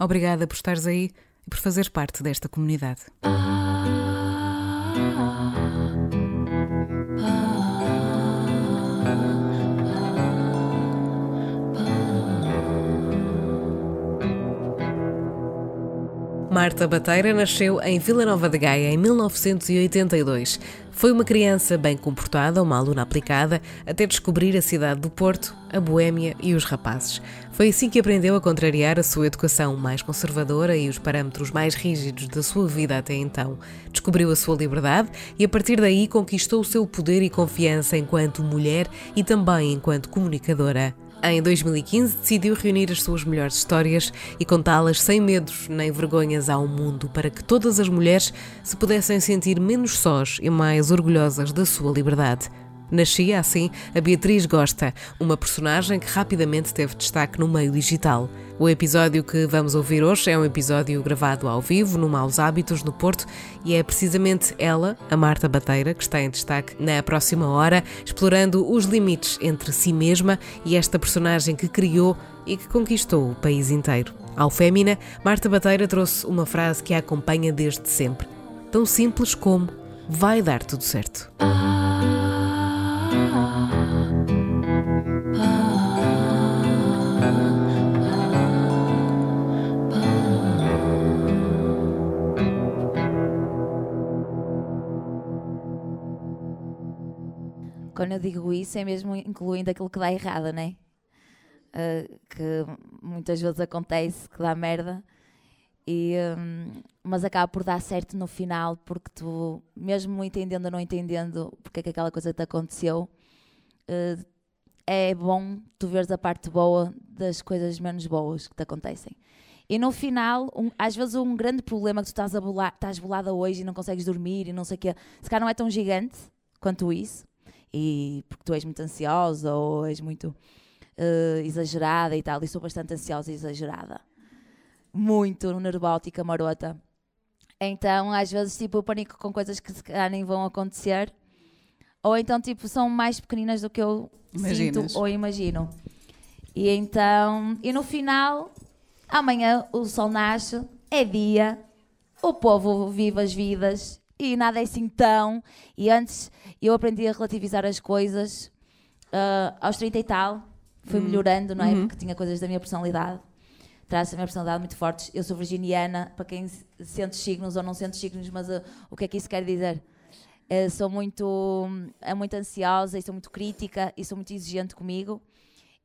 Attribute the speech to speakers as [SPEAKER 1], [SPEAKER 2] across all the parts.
[SPEAKER 1] Obrigada por estares aí e por fazeres parte desta comunidade. Marta Bateira nasceu em Vila Nova de Gaia em 1982. Foi uma criança bem comportada, uma aluna aplicada, até descobrir a cidade do Porto, a Boémia e os rapazes. Foi assim que aprendeu a contrariar a sua educação mais conservadora e os parâmetros mais rígidos da sua vida até então. Descobriu a sua liberdade e, a partir daí, conquistou o seu poder e confiança enquanto mulher e também enquanto comunicadora. Em 2015, decidiu reunir as suas melhores histórias e contá-las sem medos nem vergonhas ao mundo para que todas as mulheres se pudessem sentir menos sós e mais orgulhosas da sua liberdade. Nascia assim a Beatriz Gosta, uma personagem que rapidamente teve destaque no meio digital. O episódio que vamos ouvir hoje é um episódio gravado ao vivo no Maus Hábitos, no Porto, e é precisamente ela, a Marta Bateira, que está em destaque na próxima hora, explorando os limites entre si mesma e esta personagem que criou e que conquistou o país inteiro. Ao Fémina, Marta Bateira trouxe uma frase que a acompanha desde sempre. Tão simples como: vai dar tudo certo.
[SPEAKER 2] Quando eu digo isso, é mesmo incluindo aquilo que dá errado, né? Uh, que muitas vezes acontece que dá merda, e, um, mas acaba por dar certo no final, porque tu, mesmo entendendo ou não entendendo porque é que aquela coisa te aconteceu, uh, é bom tu veres a parte boa das coisas menos boas que te acontecem. E no final, um, às vezes um grande problema que tu estás, a bolar, estás bolada hoje e não consegues dormir e não sei o quê, se calhar não é tão gigante quanto isso, e porque tu és muito ansiosa ou és muito uh, exagerada e tal, e sou bastante ansiosa e exagerada. Muito nervótica, marota. Então, às vezes, tipo, eu pânico com coisas que se calhar nem vão acontecer. Ou então, tipo, são mais pequeninas do que eu Imaginas. sinto ou imagino. E então, e no final, amanhã o sol nasce, é dia, o povo vive as vidas e nada é assim tão. E antes eu aprendi a relativizar as coisas uh, aos 30 e tal, fui uhum. melhorando, não é? Uhum. Porque tinha coisas da minha personalidade, traz a minha personalidade muito fortes. Eu sou virginiana, para quem sente signos ou não sente signos, mas uh, o que é que isso quer dizer? Uh, sou muito, é muito ansiosa e sou muito crítica e sou muito exigente comigo.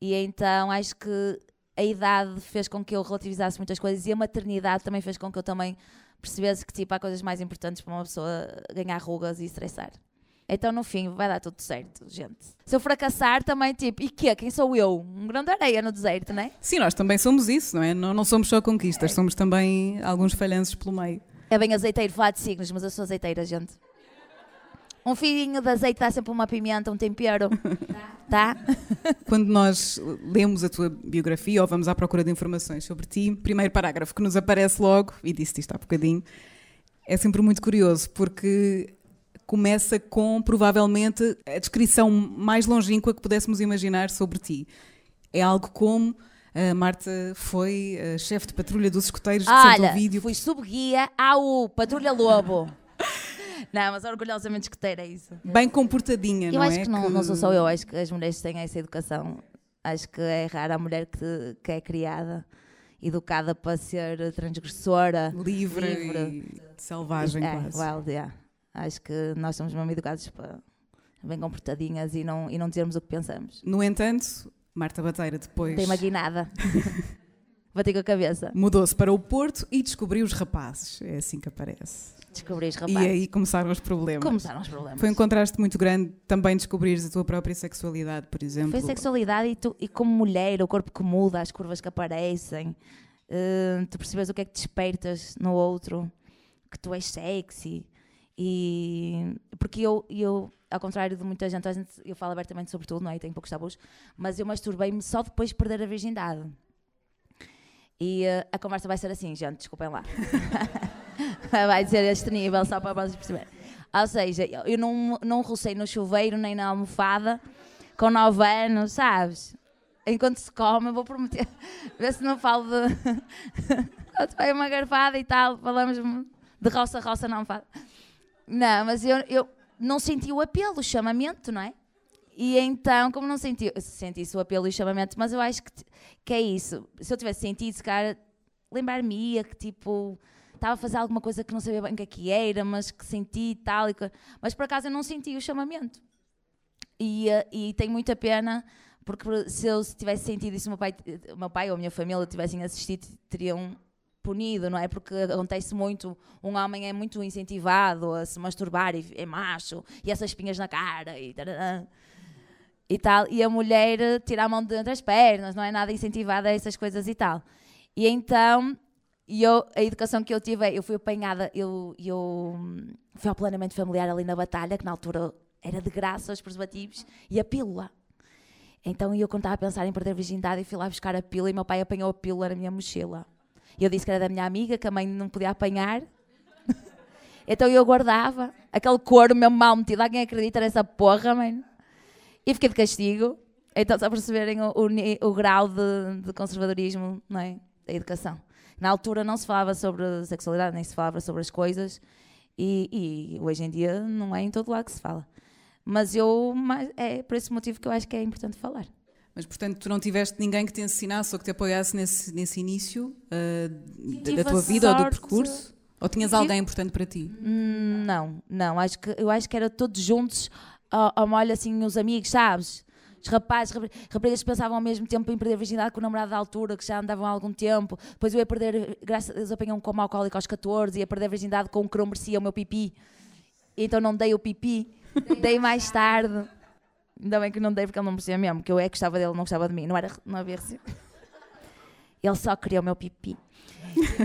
[SPEAKER 2] E então acho que a idade fez com que eu relativizasse muitas coisas e a maternidade também fez com que eu também percebesse que tipo, há coisas mais importantes para uma pessoa ganhar rugas e estressar. Então, no fim, vai dar tudo certo, gente. Se eu fracassar, também, tipo, e quê? Quem sou eu? Um grão de areia no deserto, não é?
[SPEAKER 1] Sim, nós também somos isso, não é? Não, não somos só conquistas, é. somos também alguns falhanços pelo meio.
[SPEAKER 2] É bem azeiteiro falar de signos, mas eu sou azeiteira, gente. Um filhinho de azeite dá sempre uma pimenta, um tempero. tá?
[SPEAKER 1] Quando nós lemos a tua biografia ou vamos à procura de informações sobre ti, primeiro parágrafo que nos aparece logo, e disse isto há bocadinho, é sempre muito curioso, porque começa com provavelmente a descrição mais longínqua que pudéssemos imaginar sobre ti. É algo como a Marta foi chefe de patrulha dos escoteiros de Olha, Santo Ovídio.
[SPEAKER 2] fui subguia ao Patrulha Lobo. Não, mas orgulhosamente escuteira é isso.
[SPEAKER 1] Bem comportadinha,
[SPEAKER 2] eu
[SPEAKER 1] não
[SPEAKER 2] é? Eu acho
[SPEAKER 1] que
[SPEAKER 2] não, não sou só eu, acho que as mulheres têm essa educação. Acho que é rara a mulher que, que é criada educada para ser transgressora.
[SPEAKER 3] Livre,
[SPEAKER 2] Livre.
[SPEAKER 3] e selvagem
[SPEAKER 2] é,
[SPEAKER 3] quase.
[SPEAKER 2] wild, yeah. Acho que nós somos mesmo educados para bem comportadinhas e não, e não dizermos o que pensamos.
[SPEAKER 3] No entanto, Marta Bateira depois
[SPEAKER 2] Tem uma guinada. Bati com a cabeça.
[SPEAKER 3] mudou-se para o Porto e descobriu os rapazes. É assim que aparece.
[SPEAKER 2] Descobri os
[SPEAKER 3] E
[SPEAKER 2] rapazes.
[SPEAKER 3] aí começaram os problemas.
[SPEAKER 2] Começaram os problemas.
[SPEAKER 3] Foi um contraste muito grande também descobrires a tua própria sexualidade, por exemplo.
[SPEAKER 2] Foi sexualidade e, tu, e como mulher, o corpo que muda, as curvas que aparecem, eh, tu percebes o que é que despertas no outro, que tu és sexy. E porque eu, eu ao contrário de muita gente, gente, eu falo abertamente sobre tudo, não é? E tenho poucos tabus, mas eu masturbei-me só depois de perder a virgindade. E eh, a conversa vai ser assim, gente, desculpem lá. vai ser este nível, só para vocês perceberem. Ou seja, eu não, não rocei no chuveiro nem na almofada com 9 anos, sabes? Enquanto se come, eu vou prometer. Ver se não falo de. Vai uma garfada e tal, falamos de roça, roça, não falo. Não, mas eu, eu não senti o apelo, o chamamento, não é? E então, como não senti, senti o apelo e o chamamento, mas eu acho que, que é isso. Se eu tivesse sentido, se calhar, lembrar-me-ia que tipo estava a fazer alguma coisa que não sabia bem o que é que era, mas que senti e tal. Mas por acaso eu não senti o chamamento. E, eh, e tenho muita pena, porque se eu tivesse sentido isso, meu pai, meu pai ou a minha família tivessem assistido, teriam punido, não é? Porque acontece muito, um homem é muito incentivado a se masturbar e é macho, e essas espinhas na cara e e tal, e a mulher eh, tira a mão de das pernas, não é nada incentivada a essas coisas e tal. E então, eu, a educação que eu tive, é, eu fui apanhada, eu, eu hum, fui ao planeamento familiar ali na Batalha, que na altura era de graça os preservativos, e a pílula. Então eu, quando estava a pensar em perder a virgindade, fui lá buscar a pílula e meu pai apanhou a pílula na minha mochila. E eu disse que era da minha amiga, que a mãe não podia apanhar. então eu guardava aquele couro mesmo mal metido. Alguém acredita nessa porra, mano? E fiquei de castigo. Então, só para perceberem o, o o grau de, de conservadorismo não é? da educação. Na altura não se falava sobre sexualidade, nem se falava sobre as coisas. E, e hoje em dia não é em todo lado que se fala. Mas eu, mas é por esse motivo que eu acho que é importante falar.
[SPEAKER 3] Mas, portanto, tu não tiveste ninguém que te ensinasse ou que te apoiasse nesse, nesse início ah, da- tua vida ou do
[SPEAKER 2] sorte-
[SPEAKER 3] percurso? Ou tinhas alguém importante para ti?
[SPEAKER 2] Hum, Não, não. Acho que, eu acho que era todos juntos, ao, molho assim, os amigos, sabes? Os rapazes, rapaz- raparigas que pensavam ao mesmo tempo em perder a virgindade com o namorado da altura, que já andavam há algum tempo. Depois eu ia perder, graças a Deus, apanhei um coma alcoólico aos 14, ia perder a virgindade com um que não merecia o meu pipi. Então não dei o pipi, dei mais tarde. Ainda bem que não dei porque ele não merecia mesmo, que eu é que gostava dele, não gostava de mim. Não, era, não havia recebido. Ele só queria o meu pipi.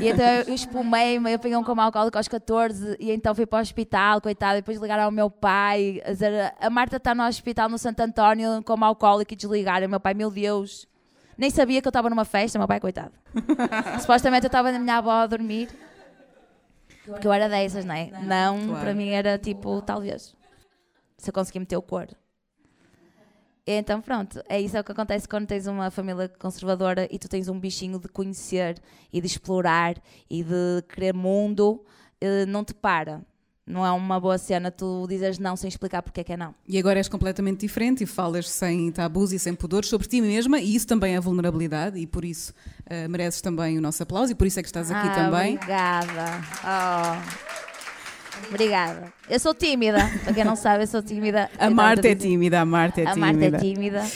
[SPEAKER 2] E então eu espumei-me, eu peguei um coma alcoólico aos 14 e então fui para o hospital, coitado. E depois ligaram ao meu pai a dizer: A Marta está no hospital no Santo António, com coma alcoólico e desligaram. Meu pai, meu Deus, nem sabia que eu estava numa festa, meu pai, coitado. Supostamente eu estava na minha avó a dormir, porque eu era dessas, não é? Não,
[SPEAKER 3] Claro.
[SPEAKER 2] para mim era tipo, talvez, se eu conseguir meter o cor. Então, pronto, é isso é o que acontece quando tens uma família conservadora e tu tens um bichinho de conhecer e de explorar e de querer mundo, eh, não te para. Não é uma boa cena tu dizeres não sem explicar porque é que é não.
[SPEAKER 3] E agora és completamente diferente e falas sem tabus e sem pudores sobre ti mesma e isso também é vulnerabilidade e por isso ah, mereces também o nosso aplauso e por isso é que estás aqui
[SPEAKER 2] Ah,
[SPEAKER 3] também.
[SPEAKER 2] Obrigada. Oh. Obrigada. Eu sou tímida. Para quem não sabe, eu sou tímida.
[SPEAKER 3] A Marta é
[SPEAKER 2] a dizer-
[SPEAKER 3] tímida, a Marta é
[SPEAKER 2] A
[SPEAKER 3] tímida.
[SPEAKER 2] Marta é tímida.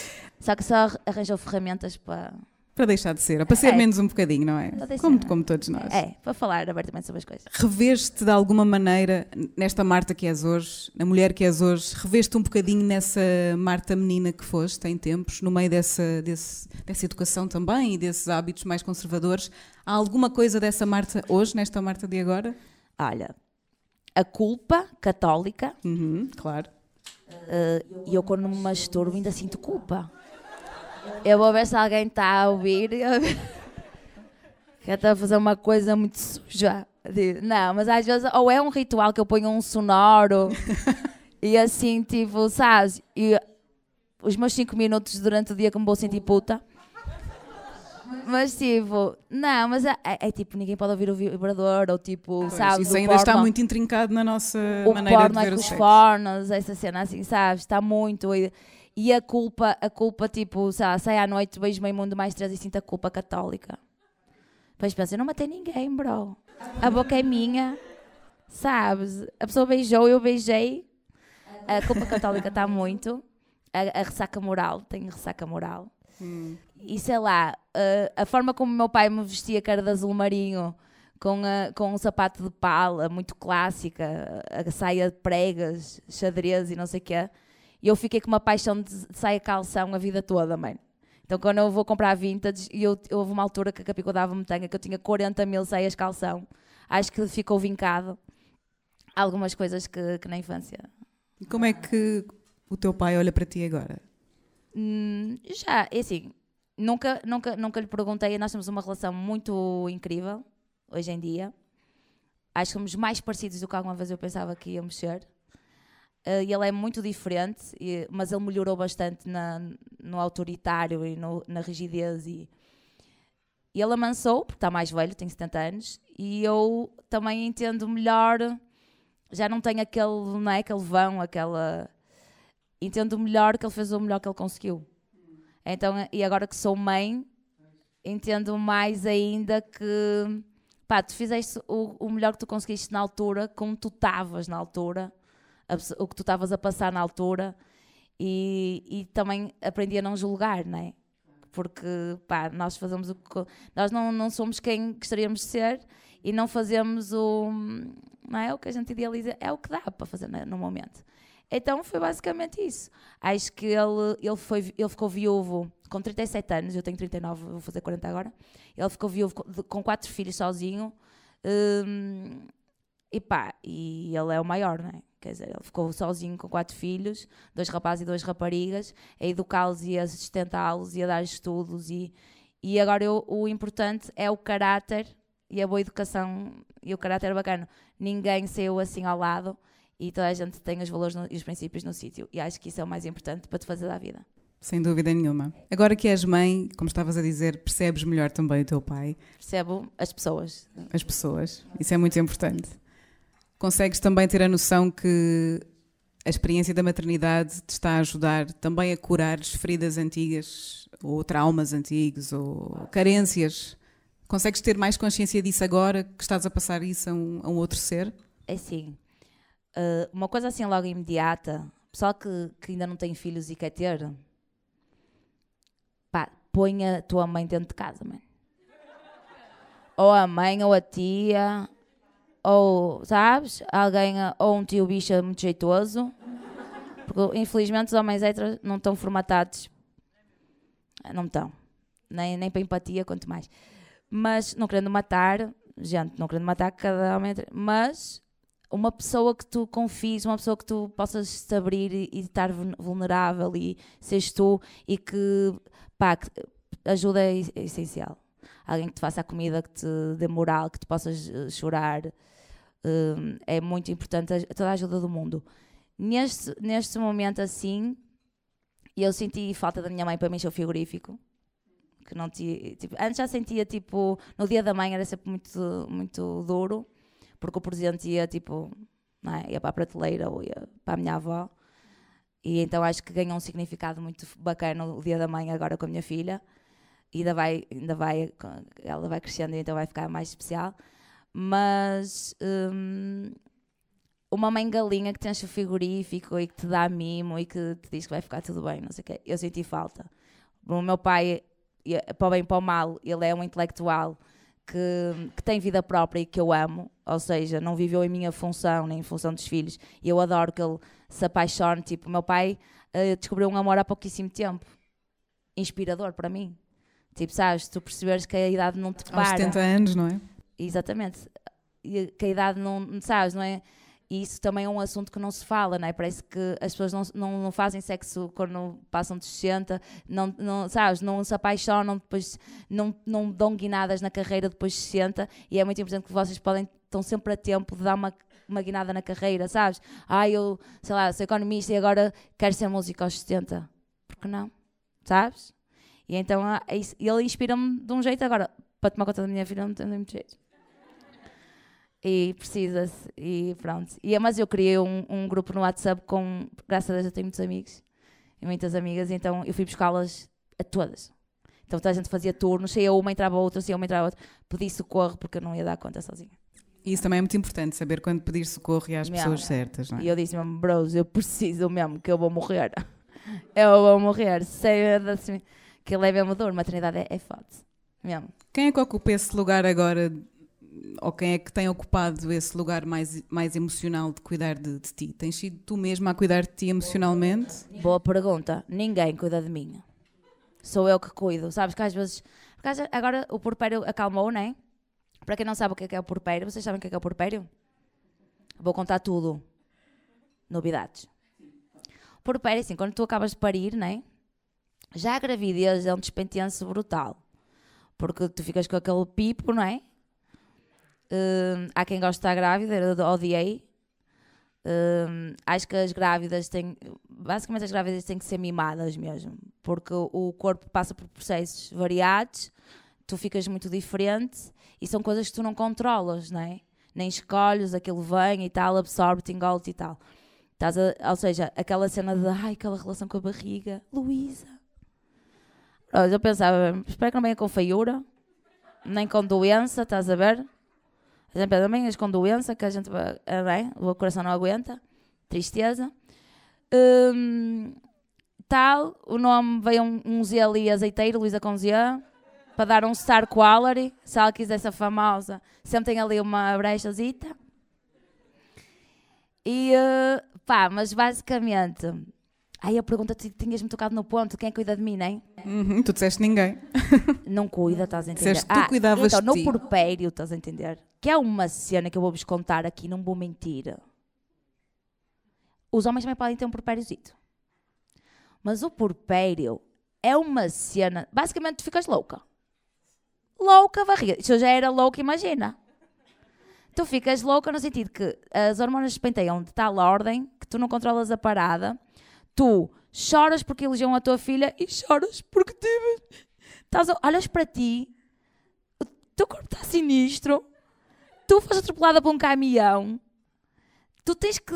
[SPEAKER 2] Só que só arranjou ferramentas para.
[SPEAKER 3] Para deixar de ser, para ser
[SPEAKER 2] É.
[SPEAKER 3] menos um bocadinho, não é? Como, como todos nós.
[SPEAKER 2] É, para falar abertamente sobre as coisas.
[SPEAKER 3] Reveste de alguma maneira nesta Marta que és hoje, na mulher que és hoje, reveste um bocadinho nessa Marta menina que foste em tempos, no meio dessa, desse- dessa educação também e desses hábitos mais conservadores. Há alguma coisa dessa Marta hoje, nesta Marta de agora?
[SPEAKER 2] Olha, a culpa católica,
[SPEAKER 3] Uhum, claro.
[SPEAKER 2] eh, e eu quando me masturbo ainda sinto culpa. Eu vou ver se alguém está a ouvir. Que está a fazer uma coisa muito suja. Não, mas às vezes, ou é um ritual que eu ponho um sonoro e assim, tipo, sabes? E os meus 5 minutos durante o dia que me vou sentir puta. Mas tipo, não, mas é, é- é tipo, ninguém pode ouvir o vibrador, ou tipo,
[SPEAKER 3] Pois,
[SPEAKER 2] sabes?
[SPEAKER 3] isso
[SPEAKER 2] o
[SPEAKER 3] ainda está
[SPEAKER 2] porno.
[SPEAKER 3] muito intrincado na nossa
[SPEAKER 2] o
[SPEAKER 3] maneira
[SPEAKER 2] porno
[SPEAKER 3] de
[SPEAKER 2] é
[SPEAKER 3] ver
[SPEAKER 2] com
[SPEAKER 3] o
[SPEAKER 2] os fornos, essa cena assim, sabes? Está muito. E, e a culpa, a culpa, tipo, sei lá, sai à noite, beijo meio mundo mais três e sinto a culpa católica. Depois penso, eu não matei ninguém, bro. A boca é minha, sabes? A pessoa beijou, eu beijei. A culpa católica está muito. A, a, ressaca moral, tenho ressaca moral. Hum. E sei lá, a, a forma como meu pai me vestia, que era de azul marinho, com, a, com um sapato de pala, muito clássica, a saia de pregas, xadrez e não sei o quê. E eu fiquei com uma paixão de saia calção a vida toda, mãe. Então, quando eu vou comprar vintage, e eu, houve uma altura que a Capico dava-me tanga, que eu tinha 40 mil saias calção. Acho que ficou vincado algumas coisas que, que na infância.
[SPEAKER 3] E como é que o teu pai olha para ti agora?
[SPEAKER 2] Hum, já, é assim, nunca, nunca, nunca lhe perguntei, nós temos uma relação muito incrível hoje em dia. Acho que somos mais parecidos do que alguma vez eu pensava que íamos ser. Uh, ele é muito diferente, e, mas ele melhorou bastante na, no autoritário e no, na rigidez. E, e ele amansou, porque está mais velho, tem 70 anos, e eu também entendo melhor, já não tenho aquele, não é, aquele vão, aquela. Entendo melhor que ele fez o melhor que ele conseguiu. Então, e agora que sou mãe, entendo mais ainda que pá, tu fizeste o, o melhor que tu conseguiste na altura, como tu estavas na altura, o que tu estavas a passar na altura, e, e também aprendi a não julgar, não é? Porque pá, nós fazemos o que. Nós não, não somos quem gostaríamos de ser e não fazemos o. Não é o que a gente idealiza, é o que dá para fazer no momento. Então foi basicamente isso. Acho que ele, ele, foi, ele ficou viúvo com 37 anos, eu tenho 39, vou fazer 40 agora. Ele ficou viúvo com quatro filhos sozinho. Um, e pá, e ele é o maior, não é? Quer dizer, ele ficou sozinho com quatro filhos, dois rapazes e duas raparigas, a educá-los e a sustentá-los e a dar estudos. E, e agora eu, o importante é o caráter e a boa educação e o caráter bacana. Ninguém saiu assim ao lado e toda a gente tem os valores no, e os princípios no sítio. E acho que isso é o mais importante para te fazer da vida.
[SPEAKER 3] Sem dúvida nenhuma. Agora que és mãe, como estavas a dizer, percebes melhor também o teu pai.
[SPEAKER 2] Percebo as pessoas.
[SPEAKER 3] As pessoas. Isso é muito importante. Consegues também ter a noção que a experiência da maternidade te está a ajudar também a curar feridas antigas, ou traumas antigos, ou carências. Consegues ter mais consciência disso agora que estás a passar isso a um, a um outro ser?
[SPEAKER 2] É sim. Uh, uma coisa assim logo imediata, pessoal que, que ainda não tem filhos e quer ter, pá, põe a tua mãe dentro de casa, mãe. Ou a mãe, ou a tia, ou, sabes, alguém, ou um tio bicha muito jeitoso. Porque, infelizmente, os homens héteros não estão formatados. Não estão. Nem, nem para empatia, quanto mais. Mas, não querendo matar, gente, não querendo matar cada homem mas uma pessoa que tu confies, uma pessoa que tu possas se abrir e, e estar vulnerável e seres tu e que, pá, que ajuda é, é essencial. Alguém que te faça a comida, que te dê moral, que tu possas uh, chorar. Uh, é muito importante toda a ajuda do mundo. Neste, neste momento assim, eu senti falta da minha mãe para mim o frigorífico. Que não tinha, tipo, antes já sentia tipo, no dia da mãe era sempre muito, muito duro porque o presente ia tipo, é? ia para a prateleira ou ia para a minha avó. E então acho que ganhou um significado muito bacana o dia da mãe agora com a minha filha. E ainda vai, ainda vai, ela vai crescendo e então vai ficar mais especial. Mas hum, uma mãe galinha que te enche o frigorífico e que te dá mimo e que te diz que vai ficar tudo bem, não sei o quê. Eu senti falta. O meu pai, para o bem para o mal, ele é um intelectual que, que, tem vida própria e que eu amo, ou seja, não viveu em minha função nem em função dos filhos. E eu adoro que ele se apaixone. Tipo, meu pai uh, descobriu um amor há pouquíssimo tempo, inspirador para mim. Tipo, sabes, tu perceberes que a idade não te para. Aos
[SPEAKER 3] 70 anos, não é?
[SPEAKER 2] Exatamente. E que a idade não, sabes, não é? E isso também é um assunto que não se fala, não é? Parece que as pessoas não, não, não fazem sexo quando passam de 60, não, não, sabes, não se apaixonam, depois não, não dão guinadas na carreira depois de 60 e é muito importante que vocês podem, estão sempre a tempo de dar uma, uma guinada na carreira, sabes? Ah, eu, sei lá, sou economista e agora quero ser músico aos 70. Por que não? Sabes? E então ah, é ele inspira-me de um jeito agora, para tomar conta da minha vida não tem muito jeito e precisa-se e pronto. E, mas eu criei um, um, grupo no WhatsApp com, graças a Deus eu tenho muitos amigos e muitas amigas, então eu fui buscá-las a todas. Então toda a gente fazia turnos, saía uma, entrava outra, saía uma, entrava outra. Pedi socorro porque eu não ia dar conta sozinha.
[SPEAKER 3] E isso também é muito importante, saber quando pedir socorro e às
[SPEAKER 2] Mesmo.
[SPEAKER 3] pessoas certas, não é?
[SPEAKER 2] E eu disse mesmo, bros, eu preciso mesmo que eu vou morrer. Eu vou morrer. Sei assim, que ele é mesmo dor. Maternidade é, é foda. Mesmo.
[SPEAKER 3] Quem é que ocupa esse lugar agora, ou quem é que tem ocupado esse lugar mais, mais emocional de cuidar de, de ti? Tens sido tu mesma a cuidar de ti emocionalmente?
[SPEAKER 2] Boa pergunta. Ninguém cuida de mim. Sou eu que cuido. Sabes que às vezes. Agora o porpério acalmou, não é? Para quem não sabe o que é, que é o porpério, vocês sabem o que é, que é o porpério? Vou contar tudo. Novidades. Porpério, assim, quando tu acabas de parir, não é? Já a gravidez é um despentenço brutal. Porque tu ficas com aquele pipo, não é? Hum, há quem gosta estar grávida, eu odiei. Hum, acho que as grávidas têm. Basicamente, as grávidas têm que ser mimadas mesmo. Porque o corpo passa por processos variados, tu ficas muito diferente e são coisas que tu não controlas, não é? Nem escolhes, aquilo vem e tal, absorve-te, engole-te e tal. Estás a- ou seja, aquela cena de ai, aquela relação com a barriga, Luísa. Eu pensava, espero que não venha com feiura, nem com doença, estás a ver? A gente pensa, não venhas com doença, que a gente vai, ah, bem, o coração não aguenta, tristeza. Hum, tal, o nome veio um, um Z ali azeiteiro, Luísa com Z, para dar um star quality, se ela quiser ser famosa, sempre tem ali uma brechazita. E eh, pá, mas basicamente, aí a pergunta tu tinhas-me tocado no ponto, quem cuida de mim, nem?
[SPEAKER 3] Uhum, tu disseste ninguém.
[SPEAKER 2] Não cuida, estás a entender?
[SPEAKER 3] Disseste tu cuidavas
[SPEAKER 2] então, no porpério, estás a entender? Que é uma cena que eu vou-vos contar aqui, não vou mentir. Os homens também podem ter um porpériozito. Mas o porpério é uma cena. Basicamente, tu ficas louca. Louca, barriga. Se eu já era louca, imagina. Tu ficas louca no sentido que as hormonas despenteiam de tal ordem que tu não controlas a parada. Tu choras porque elogiam a tua filha e choras porque tive. Estás a- olhas para ti, o teu corpo está sinistro, tu foste atropelada por um caminhão, tu tens que,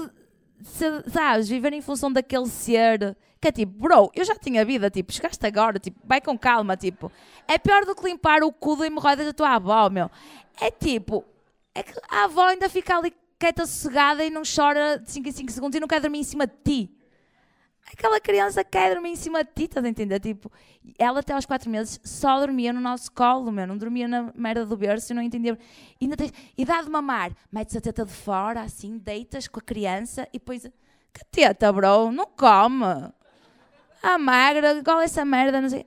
[SPEAKER 2] sabes, viver em função daquele ser que é tipo, bro, eu já tinha vida, tipo, chegaste agora, tipo, vai com calma, tipo, é pior do que limpar o cu de hemorroidas da tua avó, meu. É tipo, é que a avó ainda fica ali quieta, sossegada e não chora de 5 em 5 segundos e não quer dormir em cima de ti. Aquela criança quer dormir em cima de ti, estás a entender? Tipo, ela até aos 4 meses só dormia no nosso colo, meu, não dormia na merda do berço e não entendia. E, ainda tens, dá de mamar, metes a teta de fora, assim, deitas com a criança e depois. Que teta, bro? Não come. Ah, magra, igual essa merda, não sei.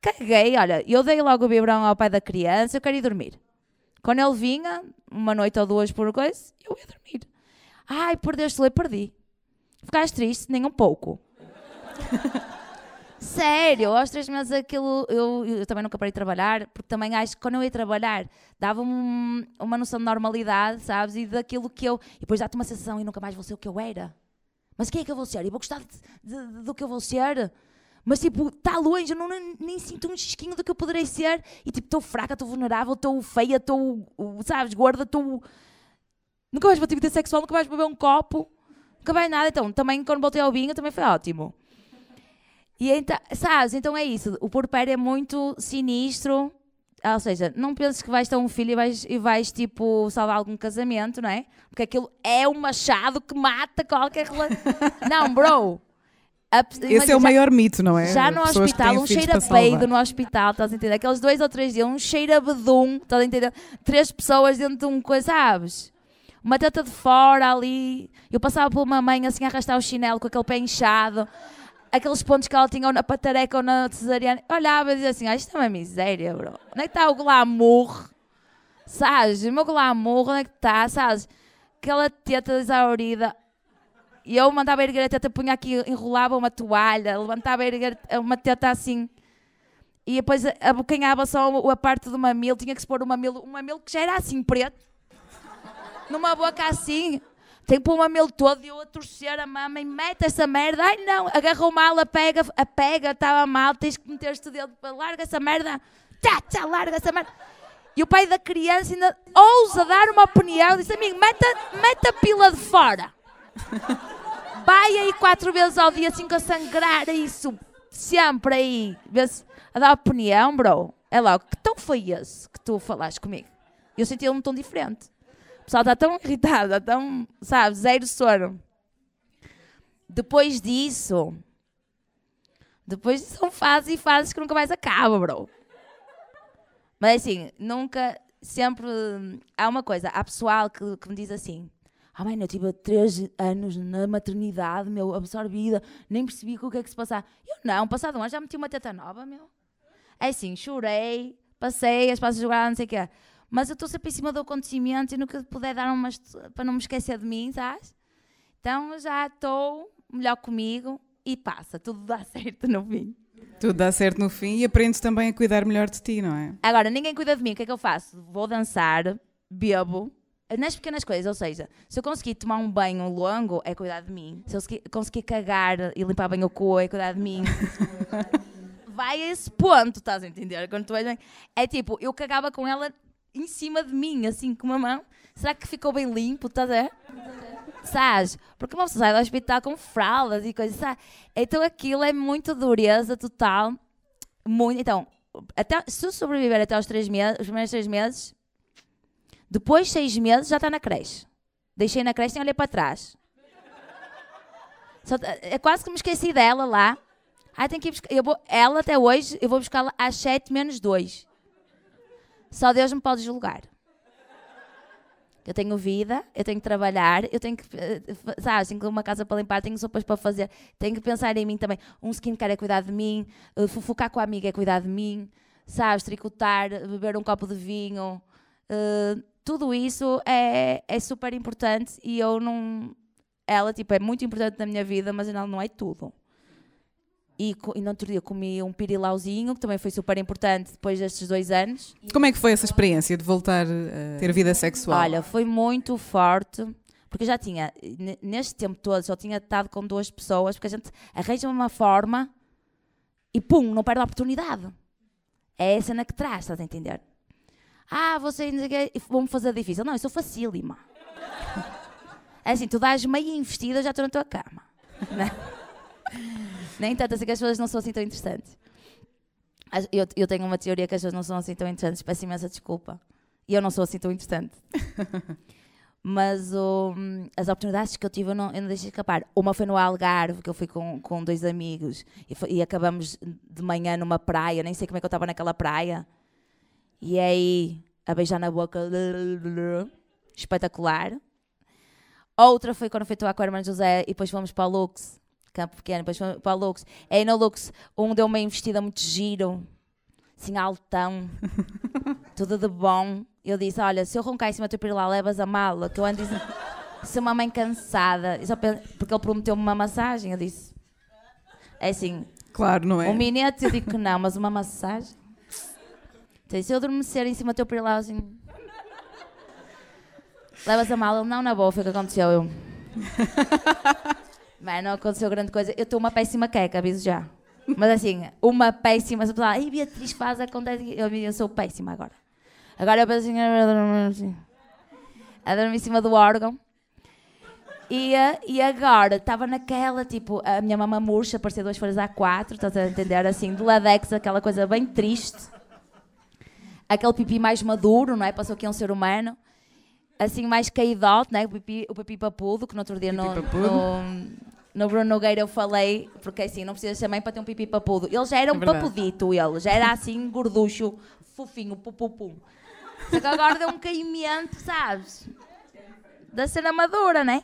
[SPEAKER 2] Caguei, olha, eu dei logo o biberão ao pai da criança, eu quero ir dormir. Quando ele vinha, uma noite ou duas por coisa, eu ia dormir. Ai, perdeste ler, perdi. Ficaste triste, nem um pouco. Sério, aos três meses aquilo, eu, eu também nunca parei de trabalhar, porque também acho que quando eu ia trabalhar dava-me um- uma noção de normalidade, sabes? E daquilo que eu. E depois dá-te uma sensação e nunca mais vou ser o que eu era. Mas quem é que eu vou ser? Eu vou gostar de- de- do que eu vou ser. Mas tipo, está longe, eu não, nem, nem sinto um chisquinho do que eu poderei ser. E tipo, estou fraca, estou vulnerável, estou feia, estou, sabes, gorda, estou. Nunca mais vou ter vida sexual, nunca mais vou beber um copo, nunca mais nada. Então, também quando voltei ao vinho, também foi ótimo. E então, sabes, então é isso. O porpério é muito sinistro. Ou seja, não penses que vais ter um filho e vais, e vais tipo, salvar algum casamento, não é? Porque aquilo é um machado que mata qualquer relação. não, bro. A
[SPEAKER 3] Esse é o maior mito, não é?
[SPEAKER 2] já no
[SPEAKER 3] Pessoas
[SPEAKER 2] hospital, um cheiro a peido no hospital, estás a entender? Aqueles dois ou três dias, um cheiro a bedum, estás a entender? Três pessoas dentro de um coisa, sabes? Uma teta de fora ali. Eu passava por uma mãe assim a arrastar o chinelo com aquele pé inchado, aqueles pontos que ela tinha ou na patareca ou na cesariana. Olhava e dizia assim: ah, isto é uma miséria, bro. Onde é que está o glamour? Sabes? O meu glamour, onde é que está? Sabes? Aquela teta exaurida. E eu mandava erguer a teta, punha aqui, enrolava uma toalha, levantava erguer uma teta assim. E depois abocanhava só a parte do mamilo, tinha que se pôr o mamilo, um mamilo que já era assim preto. Numa boca assim. Pôr o mamilo todo e eu a torcer a mama e mete essa merda. Ai não, agarrou mal, a pega, a pega, estava mal, tens que meter este dedo para larga essa merda. Tchá, tchá, larga essa merda. E o pai da criança ainda ousa dar uma opinião, disse amigo, mete, mete a pila de fora. Vai aí quatro vezes ao dia assim com a sangrar isso. sempre aí a dar opinião, bro. É logo, que tom foi esse que tu falaste comigo? Eu senti um tom diferente. Pessoal está tão irritado, está tão, sabe, zero sono. Depois disso, depois são fases e fases que nunca mais acabam, bro. Mas assim, nunca, sempre. Há uma coisa, há pessoal que, que me diz assim: Ah, mãe, eu tive três anos na maternidade, meu, absorvida, nem percebi o que é que se passava. Eu não, passado um ano já meti uma teta nova, meu. É assim, chorei, passei, as passas jogaram, não sei o quê. Mas eu estou sempre em cima do acontecimento e nunca puder dar umas. para não me esquecer de mim, sabes? Então já estou melhor comigo e passa, tudo dá certo no fim.
[SPEAKER 3] Tudo dá certo no fim e aprendes também a cuidar melhor de ti, não é?
[SPEAKER 2] Agora, ninguém cuida de mim, o que é que eu faço? Vou dançar, bebo, nas pequenas coisas, ou seja, se eu conseguir tomar um banho longo, é cuidar de mim. Se eu conseguir cagar e limpar bem o cu, é cuidar de mim. Vai a esse ponto, estás a entender? Quando tu bem, é tipo, eu cagava com ela em cima de mim, assim, com uma mão. Será que ficou bem limpo, estás a? Sabes? Porque uma pessoa sai do hospital com fraldas e coisas, sabe? Então aquilo é muito dureza total. Muito. Então, até, se eu sobreviver até os, três meses, os primeiros três meses, depois de seis meses já está na creche. Deixei na creche e olhei para trás. Só, é quase que me esqueci dela lá. Ai, tenho que ir buscar. Eu vou, ela até hoje, eu vou buscá-la às sete menos dois. Só Deus me pode julgar. Eu tenho vida, eu tenho que trabalhar, eu tenho que, eh, sabes, tenho uma casa para limpar, tenho sopas para fazer, tenho que pensar em mim também. Um skincare é cuidar de mim, uh, fofocar com a amiga é cuidar de mim, sabes, tricotar, beber um copo de vinho. Uh, tudo isso é, é super importante e eu não. Ela, tipo, é muito importante na minha vida, mas ela não é tudo. E, e no outro dia comi um pirilauzinho, que também foi super importante depois destes dois anos.
[SPEAKER 3] Como é que foi essa experiência de voltar a ter vida sexual?
[SPEAKER 2] Olha, foi muito forte, porque eu já tinha, neste tempo todo, só tinha estado com duas pessoas, porque a gente arranja uma forma e pum, não perde a oportunidade. É essa na que traz, estás a entender? Ah, você vão-me fazer difícil. Não, eu sou facílima. É assim, tu dás meia investida, já estou na tua cama. Nem tanto assim que as pessoas não são assim tão interessantes. Eu, eu tenho uma teoria que as pessoas não são assim tão interessantes. Peço imensa desculpa. E eu não sou assim tão interessante. Mas um, as oportunidades que eu tive eu não, eu não deixei escapar. Uma foi no Algarve, que eu fui com, com dois amigos e, foi, e acabamos de manhã numa praia. Nem sei como é que eu estava naquela praia. E aí, a beijar na boca. Espetacular. Outra foi quando fui com a Irmã José e depois fomos para a Lux campo pequeno, depois para o Lux. Aí no Lux, um deu uma investida muito giro, assim, altão, tudo de bom. Eu disse: Olha, se eu roncar em cima do teu lá, levas a mala, que eu ando dizendo, sou uma mãe cansada. Porque ele prometeu-me uma massagem. Eu disse: É assim.
[SPEAKER 3] Claro, não é?
[SPEAKER 2] Um minete, eu digo que não, mas uma massagem. Então, se eu adormecer em cima do teu lá, assim. Levas a mala? Não, na boa, foi o que aconteceu. Eu. Mas não aconteceu grande coisa. Eu estou uma péssima queca, aviso já. Mas assim, uma péssima. Se falar, ai Beatriz faz, acontece. Eu, eu sou péssima agora. Agora eu penso assim, a dormir em cima do órgão. E, e agora estava naquela, tipo, a minha mama murcha, parecia duas folhas A4, estás a entender? Assim, do ladex, aquela coisa bem triste. Aquele pipi mais maduro, não é? Passou aqui um ser humano assim mais caidote, né? o, pipi, o pipi papudo, que no outro dia no, no, no, Bruno Nogueira eu falei, porque assim, não precisa ser mãe para ter um pipi papudo. Ele já era um é papudito, ele, já era assim, gorducho, fofinho, pupupum. Só que agora deu um caimento, sabes? Da cena madura, né?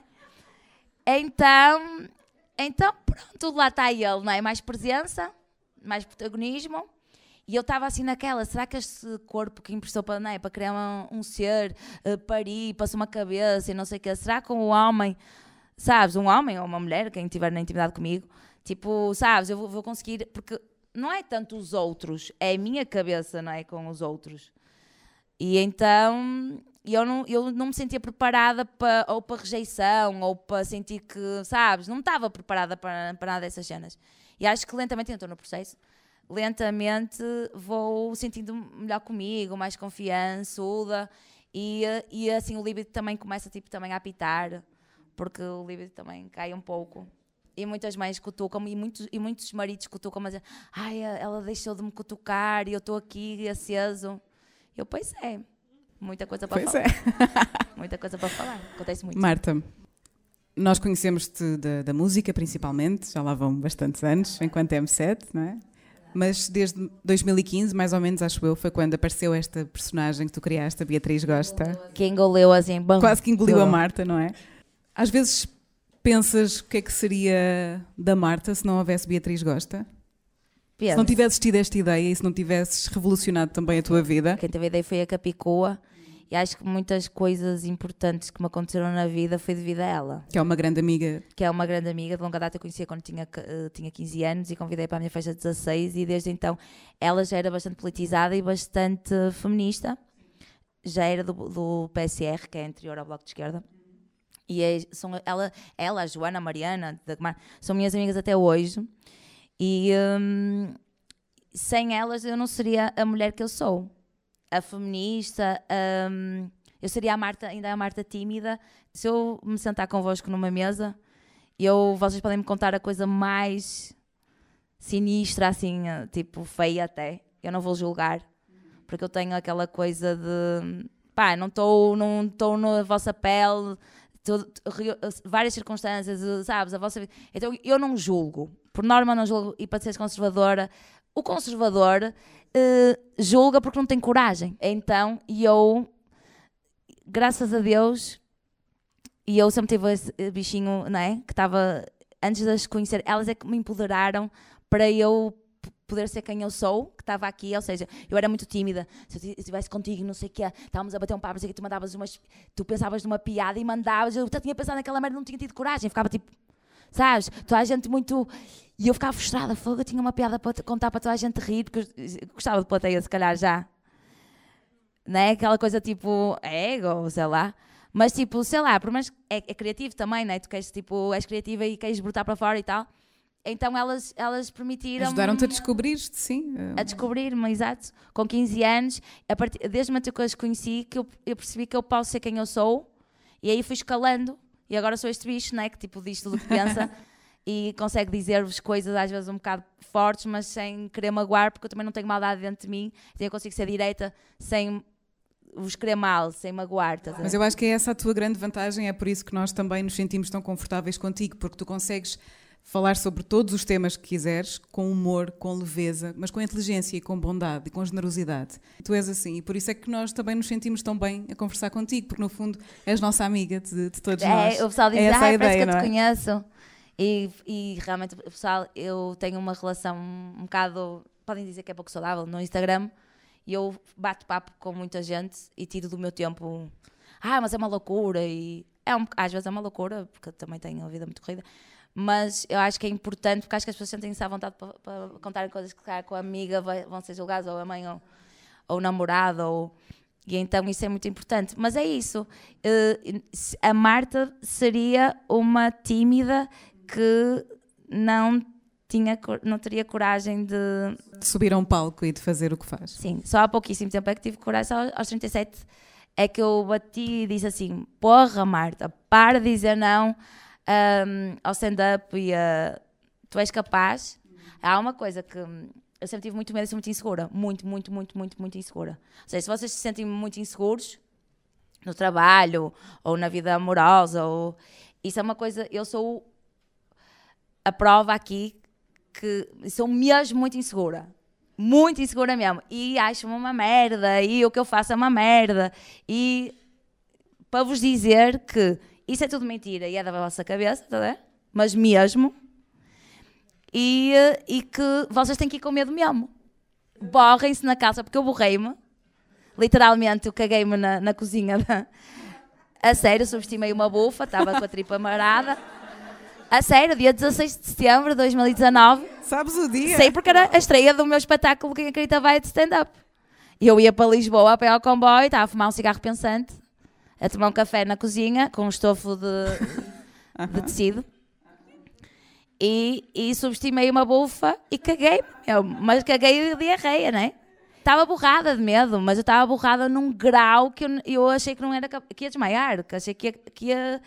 [SPEAKER 2] Então, então pronto, lá está ele, não é? Mais presença, mais protagonismo. E eu estava assim naquela, será que este corpo que emprestou para, não é, para criar um, um ser, uh, parir, passou uma cabeça e não sei o quê, será que um homem, sabes, um homem ou uma mulher, quem estiver na intimidade comigo, tipo, sabes, eu vou, vou conseguir, porque não é tanto os outros, é a minha cabeça, não é, com os outros. E então eu não, eu não me sentia preparada para, ou para rejeição, ou para sentir que, sabes, não estava preparada para, para nada dessas cenas. E acho que lentamente entrou no processo lentamente vou sentindo melhor comigo, mais confiançuda e, e assim o líbido também começa tipo, também a apitar, porque o líbido também cai um pouco. E muitas mães cutucam e muitos, e muitos maridos cutucam, mas ai, ela deixou de me cutucar e eu estou aqui aceso. Eu, pois é, muita coisa para
[SPEAKER 3] Pois
[SPEAKER 2] falar.
[SPEAKER 3] é.
[SPEAKER 2] Muita coisa para falar. Acontece muito.
[SPEAKER 3] Marta, nós conhecemos-te da, da música principalmente, já lá vão bastantes anos, enquanto M7, não é? Mas desde 2015, mais ou menos, acho eu, foi quando apareceu esta personagem que tu criaste, a Beatriz Gosta.
[SPEAKER 2] Que engoleu assim, bom.
[SPEAKER 3] Quase que engoliu a Marta, não é? Às vezes pensas o que é que seria da Marta se não houvesse Beatriz Gosta? Se não tivesses tido esta ideia e se não tivesses revolucionado também a tua vida,
[SPEAKER 2] Quem teve a ideia foi a Capicoa. E acho que muitas coisas importantes que me aconteceram na vida foi devido a ela.
[SPEAKER 3] que é uma grande amiga,
[SPEAKER 2] Que é uma grande amiga de longa data, eu conhecia quando tinha, eh, tinha 15 anos e convidei para a minha festa de 16 e desde então ela já era bastante politizada e bastante feminista. Já era do, do PSR, que é anterior ao Bloco de Esquerda. E é- são, ela, ela, a Joana, a Mariana, a Dagmar, são minhas amigas até hoje. E hum, sem elas eu não seria a mulher que eu sou. A feminista, hum, eu seria a Marta, ainda a Marta tímida. Se eu me sentar convosco numa mesa, eu, vocês podem me contar a coisa mais sinistra, assim, eh, tipo feia até. Eu não vou julgar, porque eu tenho aquela coisa de pá, não estou não na vossa pele, rio- várias circunstâncias, eh, sabes? A vossa vida. Então eu não julgo, por norma não julgo, e para seres conservadora, o conservador eh, julga porque não tem coragem. Então eu, graças a Deus, e eu sempre tive esse eh, bichinho, não é? Que estava, antes de as conhecer, elas é que me empoderaram para eu poder ser quem eu sou, que estava aqui, ou seja, eu era muito tímida. Se eu ti- estivesse contigo, não sei o quê, estávamos a bater um papo, não sei o quê, tu mandavas umas. Tu pensavas numa piada e mandavas, eu até tinha pensado naquela merda, não tinha tido coragem, ficava tipo. Sabes? Toda a gente muito. E eu ficava frustrada, fogo, eu tinha uma piada para contar para toda a gente rir, porque gostava de plateia, se calhar já. Né? Aquela coisa tipo ego, sei lá. Mas tipo, sei lá, por mais é, é criativo também, né? Tu queres, tipo, és criativa e queres brotar para fora e tal. Então elas, elas permitiram
[SPEAKER 3] ajudaram-te a descobrir-te, sim.
[SPEAKER 2] a descobrir-me, exato. Com 15 anos, a partir, desde o momento que eu as conheci, que eu, eu percebi que eu posso ser quem eu sou, e aí fui escalando, e agora sou este bicho, né, que tipo diz tudo o que pensa, e consegue dizer-vos coisas às vezes um bocado fortes, mas sem querer magoar, porque eu também não tenho maldade dentro de mim, então eu consigo ser direita sem vos querer mal, sem magoar. ver?
[SPEAKER 3] Mas eu acho que é essa a tua grande vantagem, é por isso que nós também nos sentimos tão confortáveis contigo, porque tu consegues falar sobre todos os temas que quiseres, com humor, com leveza, mas com inteligência e com bondade e com generosidade. Tu és assim, e por isso é que nós também nos sentimos tão bem a conversar contigo, porque no fundo és nossa amiga de, de todos nós.
[SPEAKER 2] É, o pessoal diz,
[SPEAKER 3] É
[SPEAKER 2] ah,
[SPEAKER 3] a
[SPEAKER 2] parece
[SPEAKER 3] ideia,
[SPEAKER 2] que eu te
[SPEAKER 3] é?
[SPEAKER 2] conheço. E, e realmente, o pessoal, eu tenho uma relação um bocado, podem dizer que é pouco saudável, no Instagram. E eu bato papo com muita gente e tiro do meu tempo. Ah, mas é uma loucura. E é um, às vezes é uma loucura, porque eu também tenho uma vida muito corrida. Mas eu acho que é importante, porque acho que as pessoas sentem-se à vontade para, para contarem coisas que se calhar, com a amiga vão ser julgadas, ou a mãe, ou, ou o namorado, ou, e então isso é muito importante. Mas é isso. Eh, a Marta seria uma tímida que não, tinha, não teria coragem de.
[SPEAKER 3] De subir a um palco e de fazer o que faz.
[SPEAKER 2] Sim, só há pouquíssimo tempo é que tive coragem, só aos 37 é que eu bati e disse assim: Porra, Marta, para de dizer não ahm, ao stand-up e a. Tu és capaz. Há uma coisa que eu sempre tive muito medo de ser muito insegura. Muito, muito, muito, muito, muito insegura. Ou seja, se vocês se sentem muito inseguros no trabalho ou na vida amorosa, ou... isso é uma coisa. Eu sou a prova aqui que sou mesmo muito insegura. Muito insegura mesmo. E acho-me uma merda. E o que eu faço é uma merda. E para vos dizer que isso é tudo mentira e é da vossa cabeça, tá ver? Mas mesmo. E, eh, e que vocês têm que ir com medo mesmo. Borrem-se na calça, porque eu borrei-me. Literalmente, eu caguei-me na, na cozinha. Da... A sério, subestimei uma bufa, estava com a tripa marada. A sério, dia 16 de setembro de 2019.
[SPEAKER 3] Sabes o dia?
[SPEAKER 2] Sei porque era a estreia do meu espetáculo Quem Acredita Vai de stand-up. E eu ia para Lisboa a pé ao comboio, estava a fumar um cigarro pensante, a tomar um café na cozinha com um estofo de, de tecido. E, e subestimei uma bufa e caguei, meu, mas caguei de diarreia, né? Estava borrada de medo, mas eu estava borrada num grau que eu, eu achei que não era que ia desmaiar, que achei que ia, que ia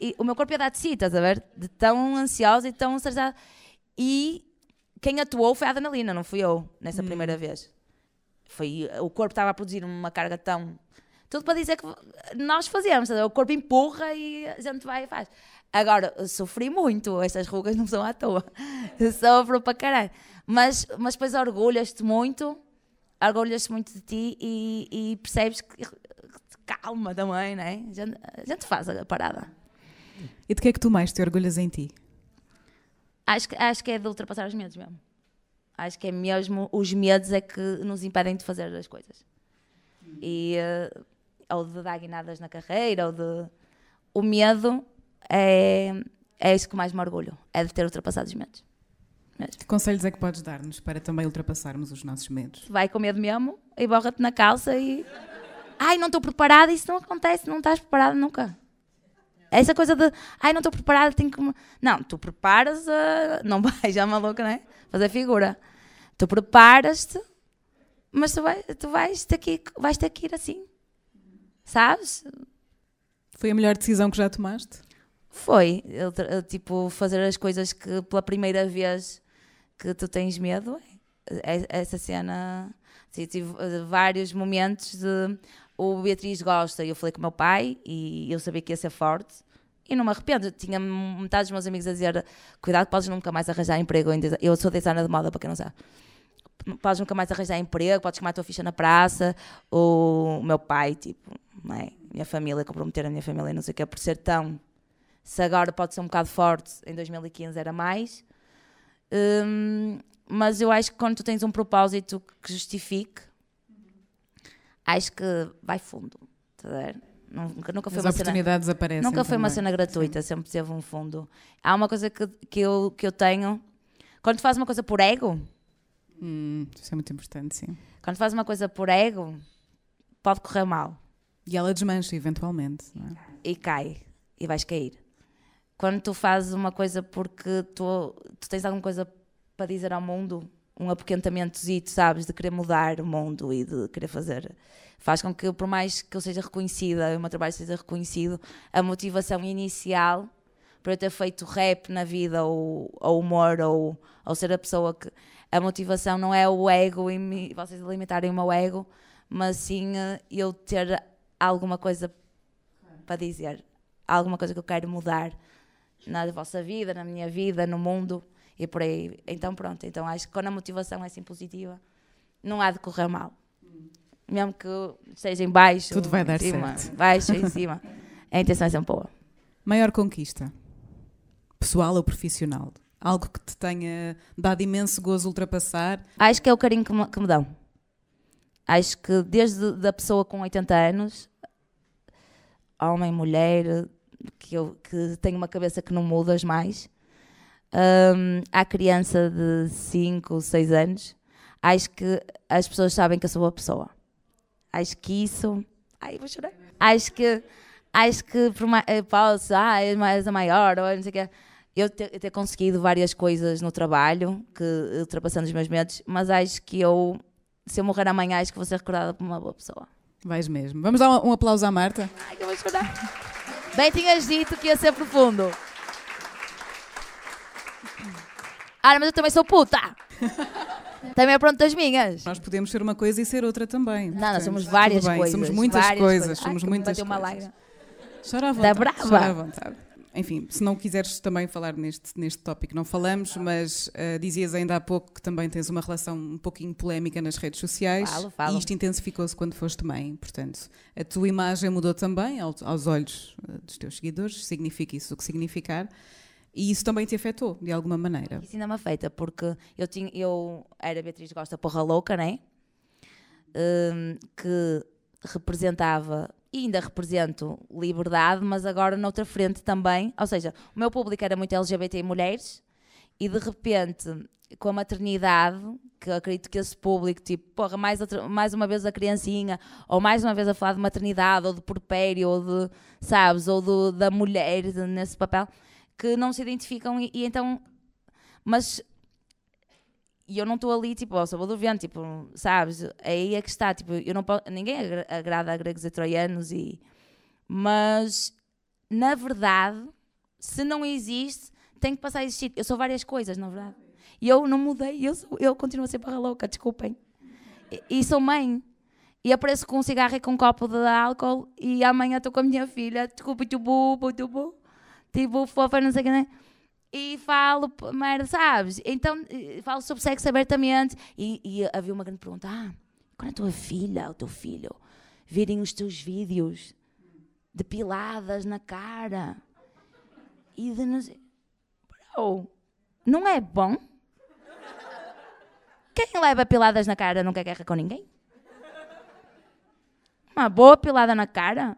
[SPEAKER 2] e o meu corpo ia dar de si, estás a ver? De tão ansiosa e tão estressada. E quem atuou foi a Adrenalina, não fui eu, nessa
[SPEAKER 3] Hum.
[SPEAKER 2] primeira vez. Foi, o corpo estava a produzir uma carga tão. Tudo para dizer que nós ver? o corpo empurra e a gente vai e faz. Agora, sofri muito, estas rugas não são à toa. Sofro para caralho. Mas, mas depois orgulhas-te muito, orgulhas-te muito de ti e, e percebes que calma também, né? A gente, a gente faz a parada.
[SPEAKER 3] E de que é que tu mais te orgulhas em ti?
[SPEAKER 2] Acho, que- acho que é de ultrapassar os medos mesmo. Acho que é mesmo os medos é que nos impedem de fazer as coisas. E, eh, ou de dar guinadas na carreira, ou de. O medo é, é isso que mais me orgulho, é de ter ultrapassado os medos.
[SPEAKER 3] Que conselhos é que podes dar-nos para também ultrapassarmos os nossos medos?
[SPEAKER 2] Vai com medo mesmo e borra-te na calça e. Ai, não estou preparada, isso não acontece, não estás preparada nunca. Essa coisa de, ai, não estou preparada, tenho que. me-" Não, tu preparas, a... não vais já maluca, não é? Fazer figura. Tu preparas-te, mas tu, vai, tu vais, ter que vais ter que ir assim. Sabes?
[SPEAKER 3] Foi a melhor decisão que já tomaste?
[SPEAKER 2] Foi. Eu, eu, tipo, fazer as coisas que pela primeira vez que tu tens medo. é- Essa cena. Sim, tive eh, vários momentos de. O Beatriz gosta, e eu falei com o meu pai, e eu sabia que ia ser forte. E não me arrependo. Tinha metade dos meus amigos a dizer: Cuidado, podes nunca mais arranjar emprego. em desi-" Eu sou designer de moda, para quem não sabe. Podes nunca mais arranjar emprego, podes queimar a tua ficha na praça. O meu pai, tipo, não é? minha família, comprometer a minha família, não sei o que, por ser tão se agora pode ser um bocado forte, em 2015 era mais. Hum, mas eu acho que quando tu tens um propósito que justifique, acho que vai fundo. tá? Nunca, nunca foi
[SPEAKER 3] As
[SPEAKER 2] uma cena,
[SPEAKER 3] oportunidades aparecem.
[SPEAKER 2] nunca foi uma
[SPEAKER 3] também.
[SPEAKER 2] cena gratuita, sempre teve um fundo. Há uma coisa que, que, eu, que eu tenho. Quando tu fazes uma coisa por ego,
[SPEAKER 3] Hum, isso é muito importante, sim.
[SPEAKER 2] quando fazes uma coisa por ego, pode correr mal.
[SPEAKER 3] E ela desmancha, eventualmente. É?
[SPEAKER 2] e cai e vais cair. Quando tu fazes uma coisa porque tu, tu tens alguma coisa para dizer ao mundo, um apoquentamentozinho, sabes, de querer mudar o mundo e de querer fazer, faz com que, por mais que eu seja reconhecida, o meu trabalho seja reconhecido, a motivação inicial para eu ter feito rap na vida, ou, ou humor, ou, ou ser a pessoa que. A motivação não é o ego e vocês alimentarem o meu ego, mas sim eh, eu ter alguma coisa para dizer alguma coisa que eu quero mudar na vossa vida, na minha vida, no mundo e por aí. Então pronto, então acho que quando a motivação é assim positiva, não há de correr mal. Mesmo que seja em baixo,
[SPEAKER 3] Tudo vai
[SPEAKER 2] em
[SPEAKER 3] dar
[SPEAKER 2] cima,
[SPEAKER 3] certo.
[SPEAKER 2] baixo, em cima. A intenção é sempre boa.
[SPEAKER 3] Maior conquista? Pessoal ou profissional? Algo que te tenha dado imenso gozo ultrapassar?
[SPEAKER 2] Acho que é o carinho que me, que me dão. Acho que desde da pessoa com 80 anos, homem, mulher, que, eu, que tenho uma cabeça que não mudas mais, hum, à criança de 5, 6 anos, acho que as pessoas sabem que eu sou boa pessoa. Acho que isso. Ai, vou chorar. Acho que, acho que por ma- eh, posso, ah, és mais a maior, ou não sei o quê. Eu ter, eu ter conseguido várias coisas no trabalho, que ultrapassando os meus medos, mas acho que eu, se eu morrer amanhã, acho que vou ser recordada como uma boa pessoa.
[SPEAKER 3] Vais mesmo. Vamos dar um, um aplauso à Marta?
[SPEAKER 2] Ai, que eu vou chorar. Bem, tinhas dito que ia ser profundo. Ah, mas eu também sou puta. Também é pronto das minhas.
[SPEAKER 3] Nós podemos ser uma coisa e ser outra também.
[SPEAKER 2] Não, nós somos várias coisas.
[SPEAKER 3] Somos muitas
[SPEAKER 2] várias
[SPEAKER 3] coisas.
[SPEAKER 2] Ai,
[SPEAKER 3] Somos muitas
[SPEAKER 2] uma
[SPEAKER 3] coisas.
[SPEAKER 2] lágrima.
[SPEAKER 3] Chora à
[SPEAKER 2] Da
[SPEAKER 3] vontade.
[SPEAKER 2] brava.
[SPEAKER 3] Chora à vontade. Enfim, se não quiseres também falar neste, neste tópico, não falamos, mas ah, dizias ainda há pouco que também tens uma relação um pouquinho polémica nas redes sociais.
[SPEAKER 2] Falo, falo.
[SPEAKER 3] E isto intensificou-se quando foste mãe. Portanto, a tua imagem mudou também ao- aos olhos ah, dos teus seguidores, significa isso o que significar. E isso também te afetou, de alguma maneira.
[SPEAKER 2] Isso ainda me afeta, porque eu, tinha, eu era Beatriz Gosta Porra Louca, né? Hum, que representava e ainda represento liberdade, mas agora noutra frente também. Ou seja, o meu público era muito LGBT e mulheres, e de repente, com a maternidade, que acredito que esse público, tipo, porra, mais, outra- mais uma vez a criancinha, ou mais uma vez a falar de maternidade, ou de porpério, ou de, sabes, ou do, da mulher nesse papel, que não se identificam e, e então. Mas. E eu não estou ali, tipo, ao sabor do vento, tipo, sabes? Aí é que está, tipo, eu não posso, ninguém agra- agrada a gregos e troianos e. Mas na verdade, se não existe, tem que passar a existir. Eu sou várias coisas, na verdade. E eu não mudei, eu, sou, eu continuo a ser barra louca, desculpem. E, e sou mãe. E apareço com um cigarro e com um copo de álcool e amanhã estou com a minha filha, desculpa, tubu, tubu, tipo, fofa, não sei o que, né? E falo, merda, sabes? Então, eh, falo sobre sexo abertamente. E, e havia uma grande pergunta: ah, quando a tua filha, o teu filho, virem os teus vídeos depiladas na cara e de. Bro, não é bom? Quem leva piladas na cara quer guerra com ninguém? Uma boa pilada na cara?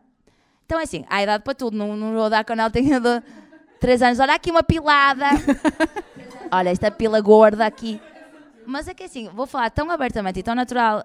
[SPEAKER 2] Então é assim, há idade para tudo. Não, não vou dar quando ela tenha de 3 anos. Olha aqui uma pilada. Olha, esta pila gorda aqui. Mas é que assim, vou falar tão abertamente e tão natural.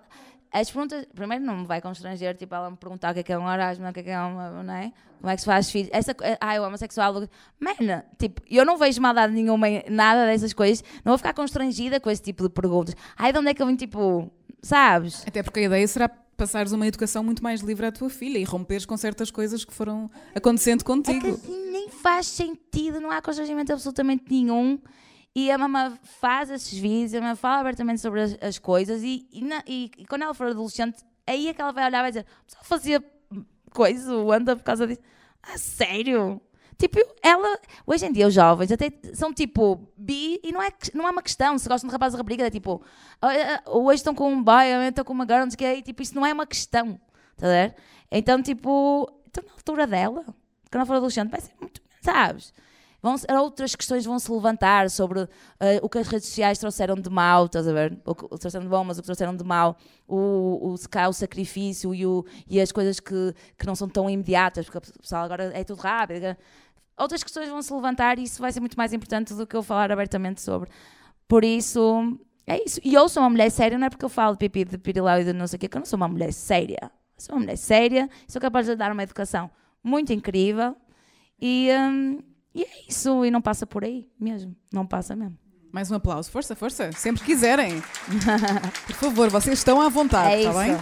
[SPEAKER 2] As perguntas, primeiro não me vai constranger, tipo, ela me perguntar o que é, que é um orgasmo, o que é, que é uma, não é? Como é que se faz filhos? Essa, ai, o homossexual. Mano, tipo, eu não vejo maldade nenhuma em nada dessas coisas. Não vou ficar constrangida com esse tipo de perguntas. Ai, de onde é que eu vim, tipo, sabes?
[SPEAKER 3] Até porque a ideia será passares uma educação muito mais livre à tua filha e romperes com certas coisas que foram acontecendo contigo. É
[SPEAKER 2] assim nem faz sentido, não há constrangimento absolutamente nenhum. E a mamãe faz esses vídeos, a mamãe fala abertamente sobre as, as coisas e, e, na, e, e, quando ela for adolescente, aí é que ela vai olhar e vai dizer, só fazia coisa, anda por causa disso. Ah, sério? Tipo, ela, hoje em dia os jovens até são tipo bi e não é, não é uma questão se gostam de rapazes ou rapariga, é tipo, hoje estão com um boy, amanhã estão com uma girl, não sei o que, tipo, isso não é uma questão, tá a ver? Então, tipo, então na altura dela, quando ela for adolescente, vai ser muito, sabes? Vão, outras questões vão se levantar sobre uh, o que as redes sociais trouxeram de mal, estás a ver? O que trouxeram de bom, mas o que trouxeram de mal, o, o, o sacrifício e, o, e as coisas que, que não são tão imediatas, porque o pessoal agora é tudo rápido. Outras questões vão se levantar e isso vai ser muito mais importante do que eu falar abertamente sobre. Por isso, é isso. E eu sou uma mulher séria, não é porque eu falo de pipi, de pirilau e de não sei o quê, que eu não sou uma mulher séria. Sou uma mulher séria, sou capaz de dar uma educação muito incrível e. Um, e é isso, e não passa por aí mesmo, não passa mesmo.
[SPEAKER 3] Mais um aplauso, força, força, sempre quiserem. por favor, vocês estão à vontade, está é bem?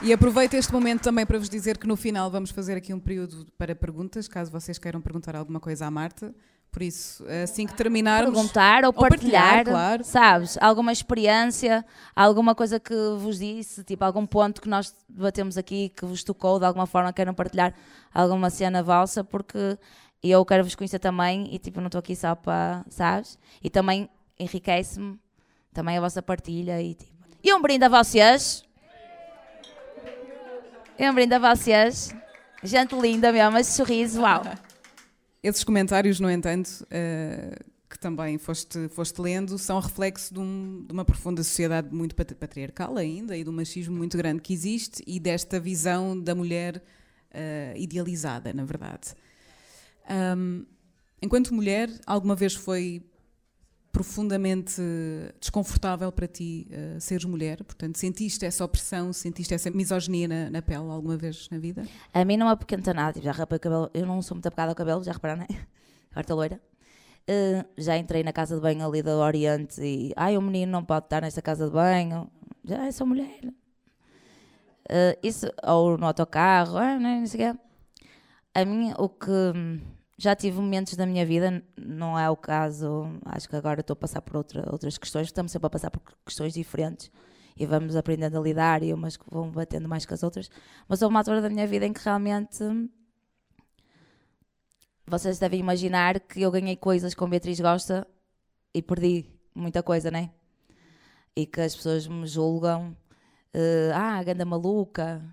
[SPEAKER 3] E aproveito este momento também para vos dizer que no final vamos fazer aqui um período para perguntas, caso vocês queiram perguntar alguma coisa à Marta. Por isso, assim que terminarmos.
[SPEAKER 2] Perguntar ou, ou partilhar, partilhar claro. sabes? Alguma experiência, alguma coisa que vos disse, tipo algum ponto que nós debatemos aqui que vos tocou de alguma forma, queiram partilhar alguma cena vossa, porque e eu quero vos conhecer também e tipo, não estou aqui só para, sabes? E também enriquece-me também a vossa partilha e tipo. E um brinde a vocês. E um brinde a vocês. Gente linda mesmo, esse sorriso, uau.
[SPEAKER 3] Esses comentários, no entanto, uh, que também foste, foste lendo, são reflexo de, um, de, uma profunda sociedade muito patriarcal ainda e do machismo muito grande que existe e desta visão da mulher uh, idealizada, na verdade. Um, enquanto mulher, alguma vez foi profundamente desconfortável para ti uh, seres mulher? Portanto, sentiste essa opressão, sentiste essa misoginia na, na pele alguma vez na vida?
[SPEAKER 2] A mim não apoquenta nada, tipo, já rapei o cabelo, eu não sou muito apegada ao cabelo, já repararam, né? Estou loira. Uh, já entrei na casa de banho ali do Oriente e, ai, o menino não pode estar nesta casa de banho, já sou mulher. Uh, isso, ou no autocarro, ah, não sei o quê. A mim, o que já tive momentos da minha vida, não é o caso, acho que agora estou a passar por outra, outras questões, estamos sempre a passar por questões diferentes e vamos aprendendo a lidar e umas vão batendo mais que as outras. Mas houve uma altura da minha vida em que realmente vocês devem imaginar que eu ganhei coisas com Beatriz Gosta e perdi muita coisa, né? E que as pessoas me julgam, uh, ah, ganda maluca,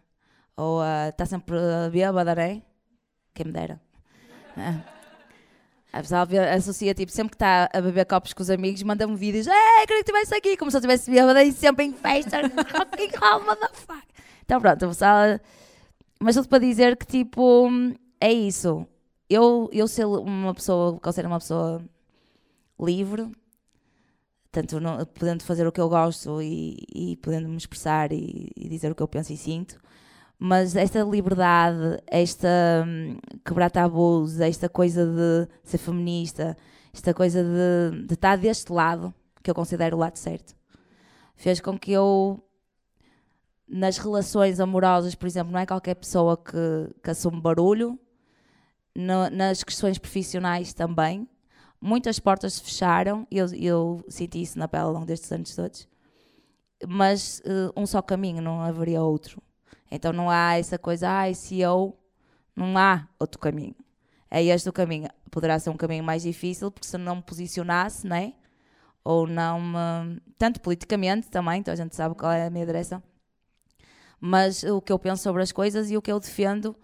[SPEAKER 2] ou está uh, sempre bêbada, né? Quem me dera. A pessoa associa, tipo, sempre que está a beber copos com os amigos, manda-me vídeos, ei, queria que estivesse aqui, como se eu estivesse bêbada e sempre em festa, fucking hell, motherfucker. Então pronto, a pessoa... Mas tudo para dizer que, tipo, é isso. Eu, eu ser uma pessoa, considero uma pessoa livre, tanto não, podendo fazer o que eu gosto e, e podendo me expressar e, e dizer o que eu penso e sinto, mas esta liberdade, esta hum, quebrar tabus, esta coisa de ser feminista, esta coisa de, de estar deste lado, que eu considero o lado certo, fez com que eu, nas relações amorosas, por exemplo, não é qualquer pessoa que, que assume barulho no, nas questões profissionais também. Muitas portas se fecharam, eu, eu senti isso na pele ao longo destes anos todos. Mas uh, um só caminho, não haveria outro. Então não há essa coisa, ah, se eu. Não há outro caminho. É este o caminho. Poderá ser um caminho mais difícil, porque se não me posicionasse, né? Ou não me. Tanto politicamente também, então a gente sabe qual é a minha direção. Mas o que eu penso sobre as coisas e o que eu defendo.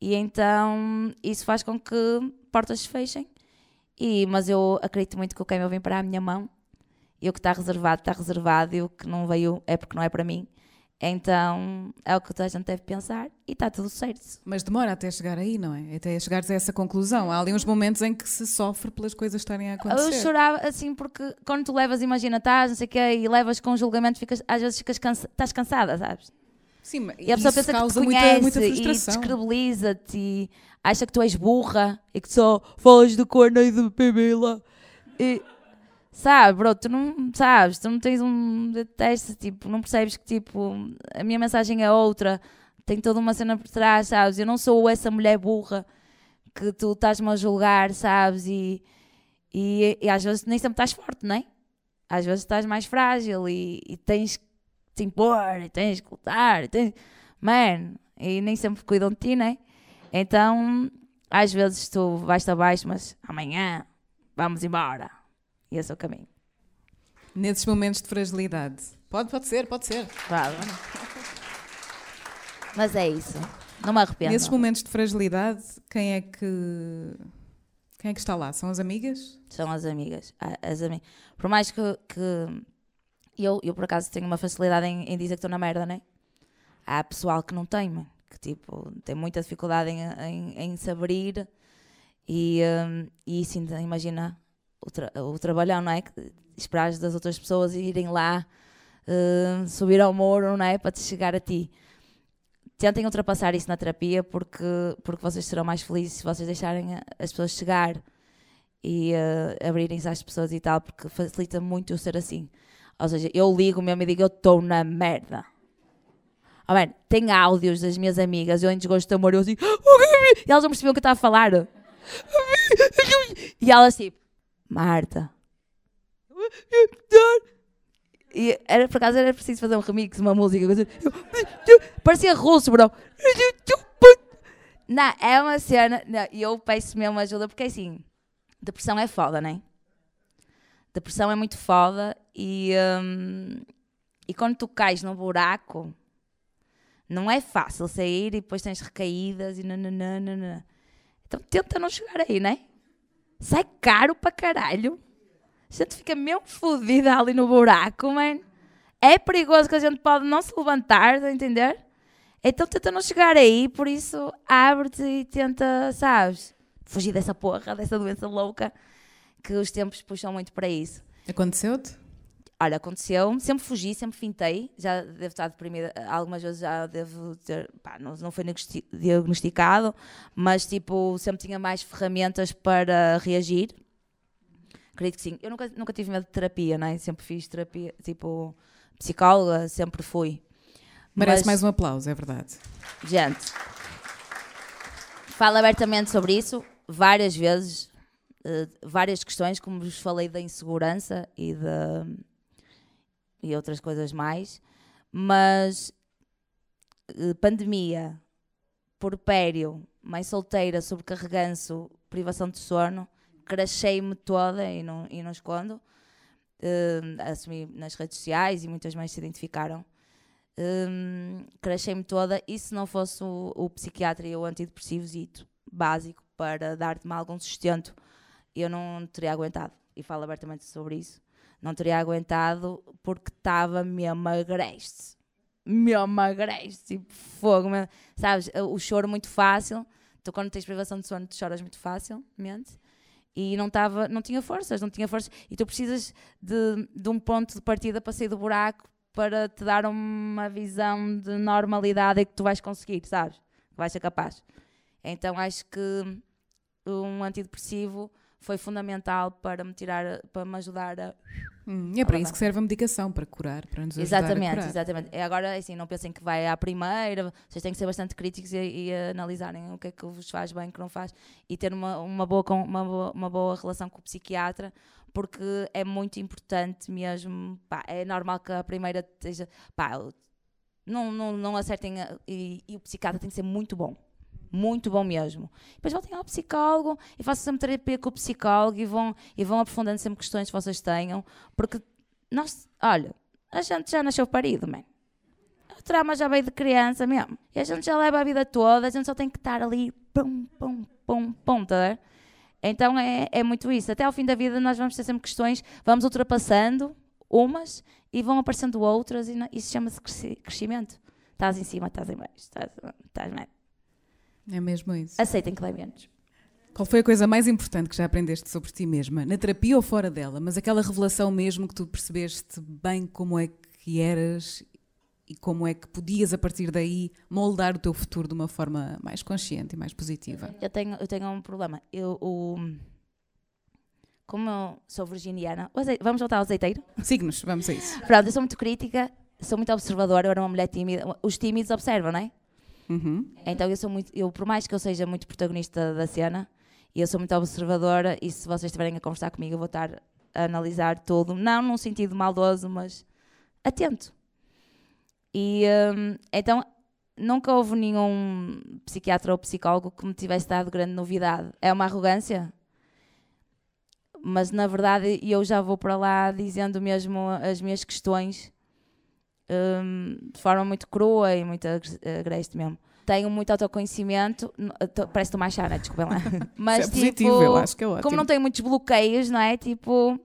[SPEAKER 2] E então isso faz com que portas se fechem. E, mas eu acredito muito que o me vem para a minha mão. E o que está reservado, está reservado. E o que não veio é porque não é para mim. Então é o que toda a gente deve pensar e está tudo certo.
[SPEAKER 3] Mas demora até chegar aí, não é? Até chegares a essa conclusão. Há ali uns momentos em que se sofre pelas coisas estarem a acontecer.
[SPEAKER 2] Eu chorava assim porque quando tu levas, imagina, estás, não sei o quê, e levas com julgamento, ficas, às vezes ficas cansa, estás cansada, sabes?
[SPEAKER 3] Sim,
[SPEAKER 2] e a pessoa pensa que te conhece muita, muita e descredibiliza-te e acha que tu és burra e que só falas de corno e de bebê E Sabe, bro, tu não sabes, tu não tens um teste, tipo, não percebes que tipo, a minha mensagem é outra, tem toda uma cena por trás, sabes? Eu não sou essa mulher burra que tu estás-me a julgar, sabes? E, e, e, às vezes nem sempre estás forte, não é? Às vezes estás mais frágil e, e tens que te impor, e tens que lutar, e tens. Man, e nem sempre cuidam de ti, não é? Então, às vezes tu vais-te abaixo, mas amanhã vamos embora esse é o caminho.
[SPEAKER 3] Nesses momentos de fragilidade. Pode, pode ser, pode ser.
[SPEAKER 2] Claro. Mas é isso. Não me arrependo.
[SPEAKER 3] Nesses momentos de fragilidade, quem é que. Quem é que está lá? São as amigas?
[SPEAKER 2] São as amigas. Ah, as ami Por mais que, que eu, eu, por acaso, tenho uma facilidade em, em dizer que estou na merda, né? Há pessoal que não tem, mano. Que tipo, tem muita dificuldade em, em, em se abrir e, um, e sim, imagina o, tra o trabalhão, não é? Esperar das outras pessoas irem lá uh, subir ao muro, não é? Para te chegar a ti. Tentem ultrapassar isso na terapia porque, porque vocês serão mais felizes se vocês deixarem as pessoas chegar e uh, abrirem-se às pessoas e tal, porque facilita muito eu ser assim. Ou seja, eu ligo mesmo e digo, eu estou na merda. Oh, man, tem áudios das minhas amigas, eu em desgosto de amor, eu assim, e elas não percebiam o que eu estava a falar. E elas tipo, Marta. E era, por acaso era preciso fazer um remix, uma música. Parecia russo, bro. Não, é uma cena. E eu peço mesmo ajuda porque assim, depressão é foda, né? Depressão é muito foda e, um, e quando tu cais num buraco, não é fácil sair e depois tens recaídas e nananana. Então tenta não chegar aí, né? Sai caro para caralho. A gente fica mesmo fodida ali no buraco, man. É perigoso que a gente pode não se levantar, tá a entender? Então tenta não chegar aí, por isso abre-te e tenta, sabes, fugir dessa porra, dessa doença louca que os tempos puxam muito para isso.
[SPEAKER 3] Aconteceu-te?
[SPEAKER 2] Olha, aconteceu, sempre fugi, sempre fintei, já devo estar deprimida, algumas vezes já devo ter, pá, não, não foi diagnosticado, mas tipo, sempre tinha mais ferramentas para reagir. Acredito que sim. Eu nunca, nunca tive medo de terapia, né? sempre fiz terapia, tipo, psicóloga, sempre fui.
[SPEAKER 3] Merece mas, mais um aplauso, é verdade.
[SPEAKER 2] Gente, falo abertamente sobre isso várias vezes, uh, várias questões, como vos falei da insegurança e da e outras coisas mais, mas uh, pandemia, porpério, mãe solteira, sobrecarreganço, privação de sono, crachei-me toda e não, e não escondo. Uh, assumi nas redes sociais e muitas mães se identificaram. Um, crachei-me toda e se não fosse o, o psiquiatra e o antidepressivo básico para dar-te algum sustento, eu não teria aguentado. E falo abertamente sobre isso não teria aguentado porque estava mesmo agreste. Mesmo agreste, tipo fogo, mesmo. sabes? O choro muito fácil. Tu, quando tens privação de sono, tu choras muito facilmente. E não, tava, não tinha forças, não tinha forças. E tu precisas de, de um ponto de partida para sair do buraco para te dar uma visão de normalidade e que tu vais conseguir, sabes? Que vais ser capaz. Então acho que um antidepressivo foi fundamental para me tirar, para me ajudar a
[SPEAKER 3] Hum, e é para isso que serve a medicação, para curar, para nos ajudar
[SPEAKER 2] Exatamente,
[SPEAKER 3] a curar.
[SPEAKER 2] exatamente. E Agora, assim, não pensem que vai à primeira, vocês têm que ser bastante críticos e, e analisarem o que é que vos faz bem, o que não faz, e ter uma, uma, boa, uma, boa, uma boa relação com o psiquiatra, porque é muito importante mesmo. Pá, é normal que a primeira esteja. Pá, não, não, não acertem. a- e, e o psiquiatra tem que ser muito bom. Muito bom mesmo. Depois voltem ao psicólogo e façam sempre terapia com o psicólogo e vão, e vão aprofundando sempre questões que vocês tenham, porque nós, olha, a gente já nasceu parido, man. O trauma já veio de criança mesmo. E a gente já leva a vida toda, a gente só tem que estar ali, pum, pum, pum, pum, tá? Então é, é muito isso. Até ao fim da vida nós vamos ter sempre questões, vamos ultrapassando umas e vão aparecendo outras e isso chama-se cresci- crescimento. Estás em cima, estás em baixo, estás, estás bem.
[SPEAKER 3] É mesmo isso.
[SPEAKER 2] Aceitem que dói menos.
[SPEAKER 3] Qual foi a coisa mais importante que já aprendeste sobre ti mesma? Na terapia ou fora dela? Mas aquela revelação mesmo que tu percebeste bem como é que eras e como é que podias, a partir daí, moldar o teu futuro de uma forma mais consciente e mais positiva.
[SPEAKER 2] Eu tenho, eu tenho um problema. Eu, o, como eu sou virginiana, o azei- vamos voltar ao azeiteiro?
[SPEAKER 3] Signos, vamos a isso.
[SPEAKER 2] Pronto, eu sou muito crítica, sou muito observadora, eu era uma mulher tímida. Os tímidos observam, não é?
[SPEAKER 3] Uhum.
[SPEAKER 2] Então eu sou muito, eu, por mais que eu seja muito protagonista da cena, eu sou muito observadora e se vocês estiverem a conversar comigo, eu vou estar a analisar tudo, não num sentido maldoso, mas atento. E hum, então nunca houve nenhum psiquiatra ou psicólogo que me tivesse dado grande novidade. É uma arrogância? Mas na verdade eu já vou para lá dizendo mesmo as minhas questões hum, de forma muito crua e muito agres- agreste mesmo. Tenho muito autoconhecimento, parece que estou mais chata, desculpem lá. Mas
[SPEAKER 3] Isso é
[SPEAKER 2] tipo,
[SPEAKER 3] positivo, eu acho que é ótimo.
[SPEAKER 2] como não tenho muitos bloqueios, não é? Tipo,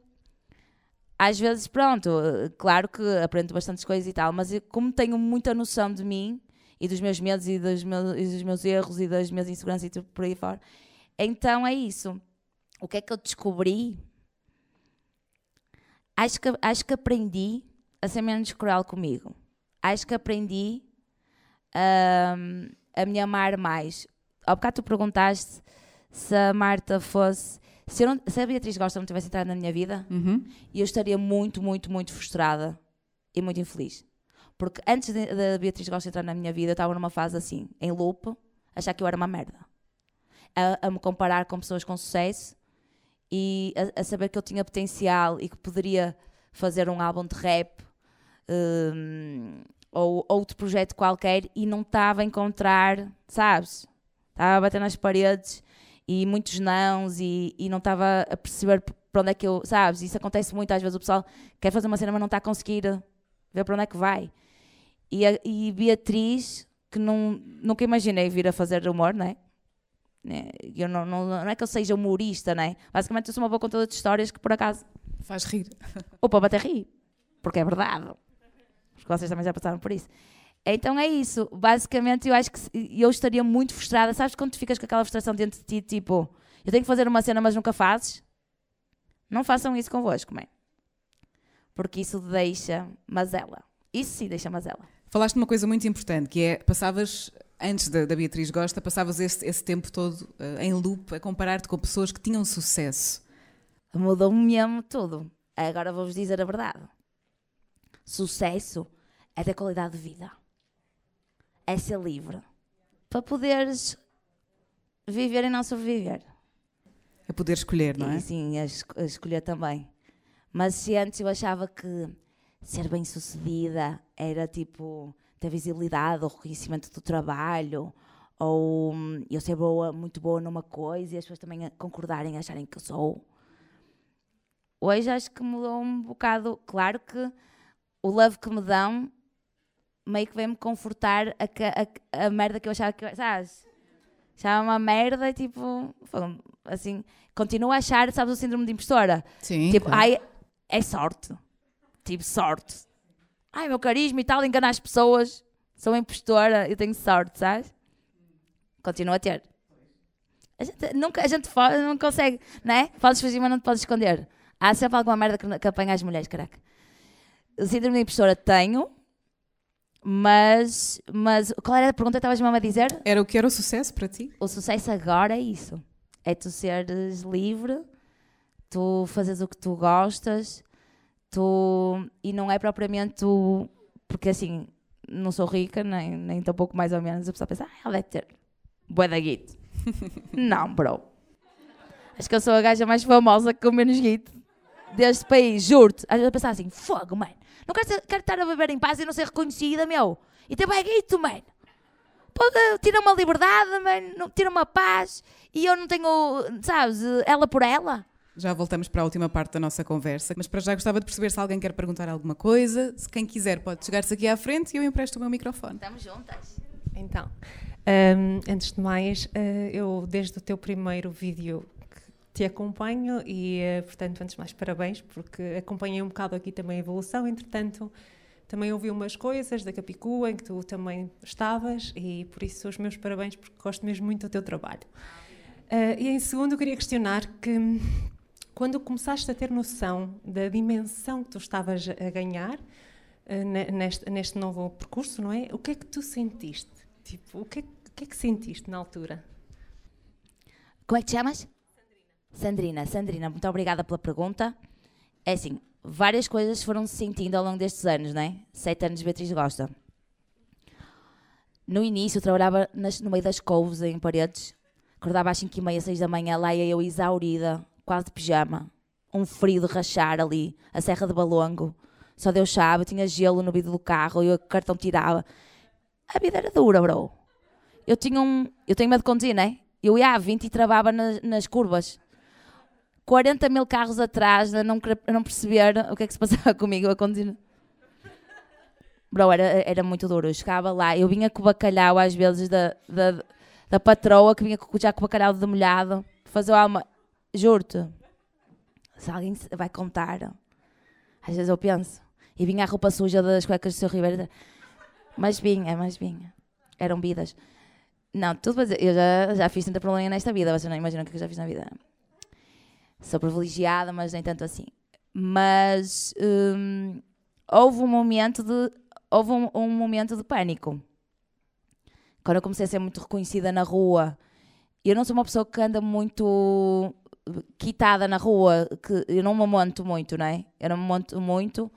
[SPEAKER 2] às vezes, pronto, claro que aprendo bastantes coisas e tal, mas como tenho muita noção de mim e dos meus medos e dos meus, e dos meus erros e das minhas inseguranças e tudo por aí fora, então é isso. O que é que eu descobri? Acho que, acho que aprendi a ser menos cruel comigo. Acho que aprendi ahm, a me amar mais. Há bocado tu perguntaste se a Marta fosse. Se, não, se a Beatriz Gosta não tivesse entrado na minha vida,
[SPEAKER 3] Uhum.
[SPEAKER 2] eu estaria muito, muito, muito frustrada e muito infeliz. Porque antes da Beatriz Gosta entrar na minha vida, eu estava numa fase assim, em loop, achar que eu era uma merda. A, a me comparar com pessoas com sucesso e a, a saber que eu tinha potencial e que poderia fazer um álbum de rap hum, ou outro projeto qualquer e não estava a encontrar, sabes? Estava a bater nas paredes e muitos nãos e, e não estava a perceber para onde é que eu, sabes? Isso acontece muito, às vezes o pessoal quer fazer uma cena, mas não está a conseguir ver para onde é que vai. E, a, e Beatriz, que não, nunca imaginei vir a fazer humor, não é? Né, Eu não, não, não é que eu seja humorista, não é? Basicamente eu sou uma boa contadora de histórias que por acaso
[SPEAKER 3] Faz rir.
[SPEAKER 2] ou para bater rir, porque é verdade. Vocês também já passaram por isso. Então é isso. Basicamente, eu acho que eu estaria muito frustrada. Sabes quando tu ficas com aquela frustração dentro de ti, tipo, eu tenho que fazer uma cena, mas nunca fazes? Não façam isso convosco, mãe. Porque isso deixa mazela. Isso sim deixa mazela.
[SPEAKER 3] Falaste uma coisa muito importante, que é, passavas, antes da, da Beatriz Gosta, passavas esse, esse tempo todo eh, em loop a comparar-te com pessoas que tinham sucesso.
[SPEAKER 2] Mudou-me mesmo tudo. Agora vou-vos dizer a verdade. Sucesso é ter qualidade de vida. É ser livre. Para poderes viver e não sobreviver.
[SPEAKER 3] A poder escolher, não é?
[SPEAKER 2] E sim, a, es- a escolher também. Mas se antes eu achava que ser bem sucedida era tipo ter visibilidade ou reconhecimento do trabalho, ou hum, eu ser boa, muito boa numa coisa e as pessoas também a- concordarem, acharem que eu sou. Hoje acho que mudou um bocado. Claro que o love que me dão meio que vem-me confortar a, a, a merda que eu achava que eu. Sabes? Achava uma merda e tipo. Assim, continuo a achar, sabes, o síndrome de impostora.
[SPEAKER 3] Sim.
[SPEAKER 2] Tipo,
[SPEAKER 3] claro.
[SPEAKER 2] ai, é sorte. Tipo, sorte. Ai, meu carisma e tal, enganar as pessoas. Sou impostora, eu tenho sorte, sabes? Continuo a ter. A gente, nunca, a gente não consegue, né? Podes fugir, mas não te podes esconder. Há sempre alguma merda que, que apanha as mulheres, caraca. O síndrome de impostora tenho, mas, mas qual era a pergunta que estavas mesmo a dizer?
[SPEAKER 3] Era o que era o sucesso para ti?
[SPEAKER 2] O sucesso agora é isso. É tu seres livre, tu fazes o que tu gostas, tu, e não é propriamente tu, porque assim, não sou rica, nem, nem tão pouco mais ou menos, a pessoa pensa, ah, ela deve ter bué da guito. não, bro. Acho que eu sou a gaja mais famosa com menos guito deste país, juro-te. Às vezes a pensar assim, fogo, mano. Não quero, quero estar a beber em paz e não ser reconhecida, meu. E ter bué guito, mano. Tira uma liberdade, mano. Tira uma paz. E eu não tenho, sabes, ela por ela.
[SPEAKER 3] Já voltamos para a última parte da nossa conversa, mas para já gostava de perceber se alguém quer perguntar alguma coisa. Se quem quiser pode chegar-se aqui à frente e eu empresto o meu microfone.
[SPEAKER 2] Estamos juntas.
[SPEAKER 4] Então, um, antes de mais, uh, eu desde o teu primeiro vídeo te acompanho e, uh, portanto, antes de mais, parabéns, porque acompanhei um bocado aqui também a evolução. Entretanto, também ouvi umas coisas da Capicua em que tu também estavas e por isso os meus parabéns, porque gosto mesmo muito do teu trabalho. Uh, e em segundo, eu queria questionar que quando começaste a ter noção da dimensão que tu estavas a ganhar uh, neste, neste, novo percurso, não é? O que é que tu sentiste? Tipo, o que é, o que, é que sentiste na altura?
[SPEAKER 2] Como é que te chamas? Sandrina. Sandrina, muito obrigada pela pergunta. É assim, várias coisas foram se sentindo ao longo destes anos, não é? Sete anos Beatriz Gosta. No início, eu trabalhava nas, no meio das couves, em paredes. Acordava às 5 e meia, 6 da manhã, lá ia eu exaurida, quase de pijama, um frio de rachar ali, a Serra de Balongo. Só Deus sabe, tinha gelo no vidro do carro e o cartão tirava. A vida era dura, bro. Eu tinha um. Eu tenho medo de conduzir, né? Eu ia a 20 e travava nas, nas curvas. 40 mil carros atrás, a não, a não perceber o que é que se passava comigo a conduzir. Bro, era, era muito duro. Eu chegava lá, eu vinha com o bacalhau às vezes da, da, da patroa, que vinha já com o bacalhau de molhado, fazer uma. Juro-te. Se alguém vai contar. Às vezes eu penso. E vinha a roupa suja das cuecas do seu Ribeiro. Mas vinha, mas vinha. Eram vidas. Não, tudo para Eu já, já fiz tanta problema nesta vida. Vocês não imaginam o que eu já fiz na vida. Sou privilegiada, mas nem tanto assim. Mas hum, houve um momento de. Houve um, um momento de pânico. Quando eu comecei a ser muito reconhecida na rua. Eu não sou uma pessoa que anda muito quitada na rua, que eu não me monto muito, não é? Eu não me monto muito,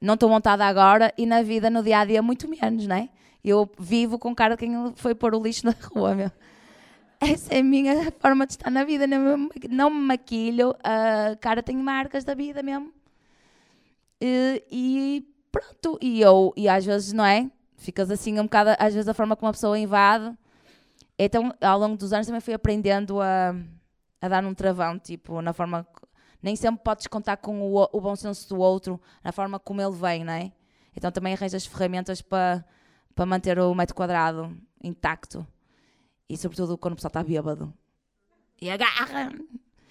[SPEAKER 2] não estou montada agora e na vida, no dia a dia, muito menos, não é? Eu vivo com cara de quem foi pôr o lixo na rua, meu. Essa é a minha forma de estar na vida, não, não me maquilho, a cara tem marcas da vida mesmo. E, e pronto, e eu, e às vezes, não é? Ficas assim um bocado, às vezes a forma como a pessoa invade. Então, ao longo dos anos também fui aprendendo a a dar um travão, tipo, na forma. Nem sempre podes contar com o, o bom senso do outro, na forma como ele vem, não é? Então também arranjas ferramentas para para manter o metro quadrado intacto. E sobretudo quando o pessoal está bêbado. E agarra!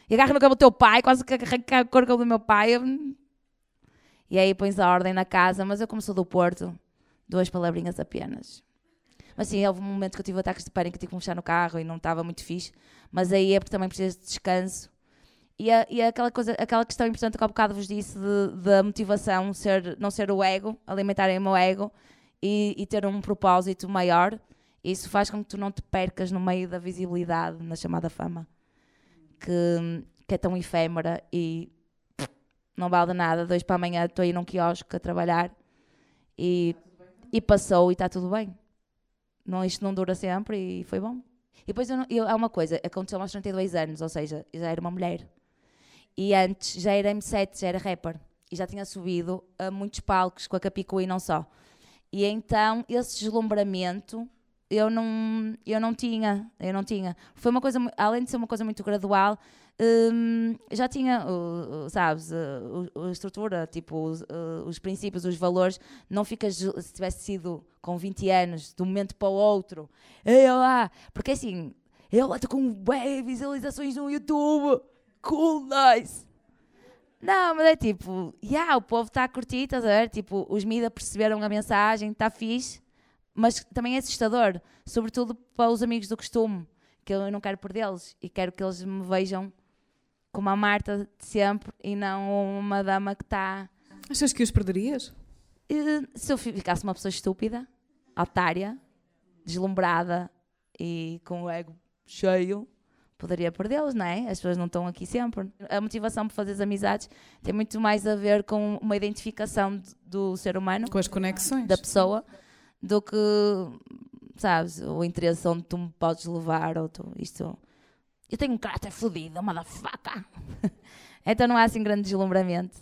[SPEAKER 2] E agarra no cabelo do teu pai, quase que arranca o cabelo do meu pai. E aí pões a ordem na casa, mas eu como sou do Porto, duas palavrinhas apenas. Mas sim, houve um momento que eu tive ataques de pânico, tive que me fechar no carro e não estava muito fixe. Mas aí é porque também precisas de descanso. E, a, e aquela, coisa, aquela questão importante que há bocado vos disse da motivação, ser, não ser o ego, alimentarem o meu ego e, e ter um propósito maior, isso faz com que tu não te percas no meio da visibilidade, na chamada fama, que, que é tão efêmera e não vale nada. Dois para amanhã estou aí num quiosque a trabalhar e, e passou e está tudo bem não, isto não dura sempre e foi bom. E depois eu, eu, há uma coisa, aconteceu aos 32 anos, ou seja, já era uma mulher. E antes já era M7, já era rapper. E já tinha subido a muitos palcos com a Capicua e não só. E então esse deslumbramento eu não, eu não tinha, eu não tinha. Foi uma coisa, além de ser uma coisa muito gradual, hum, já tinha, uh, sabes, uh, a estrutura, tipo, os, uh, os princípios, os valores. Não ficas, se tivesse sido com 20 anos, de um momento para o outro, eu lá, porque assim, eu lá estou com bem visualizações no YouTube, cool, nice. Não, mas é tipo, yeah, o povo está a curtir, estás a ver? Tipo, os mídias perceberam a mensagem, está fixe mas também é assustador, sobretudo para os amigos do costume, que eu não quero perdê-los e quero que eles me vejam como a Marta de sempre e não uma dama que está.
[SPEAKER 3] Achas que os perderias?
[SPEAKER 2] Se eu ficasse uma pessoa estúpida, otária, deslumbrada e com o ego cheio, poderia perdê-los, não é? As pessoas não estão aqui sempre. A motivação para fazer as amizades tem muito mais a ver com uma identificação do ser humano,
[SPEAKER 3] com as conexões
[SPEAKER 2] da pessoa, do que, sabes, o interesse onde tu me podes levar ou tu, isto. Eu tenho um caráter fodido, motherfucker. então não há assim grande deslumbramento.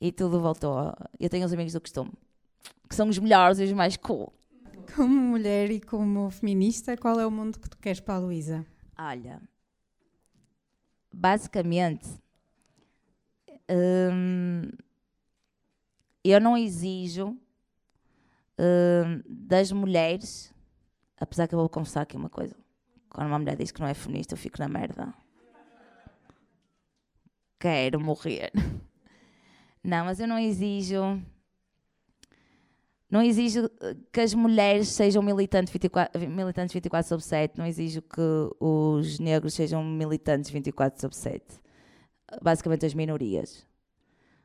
[SPEAKER 2] E tudo voltou. Eu tenho os amigos do costume, que são os melhores e os mais cool.
[SPEAKER 5] Como mulher e como feminista, qual é o mundo que tu queres para a Luísa?
[SPEAKER 2] Olha, basicamente, hum, eu não exijo das mulheres, apesar que eu vou confessar aqui uma coisa. Quando uma mulher diz que não é feminista, eu fico na merda. Quero morrer. Não, mas eu não exijo. Não exijo que as mulheres sejam militantes 24, militantes 24 sobre 7, não exijo que os negros sejam militantes 24 sobre 7. Basicamente as minorias.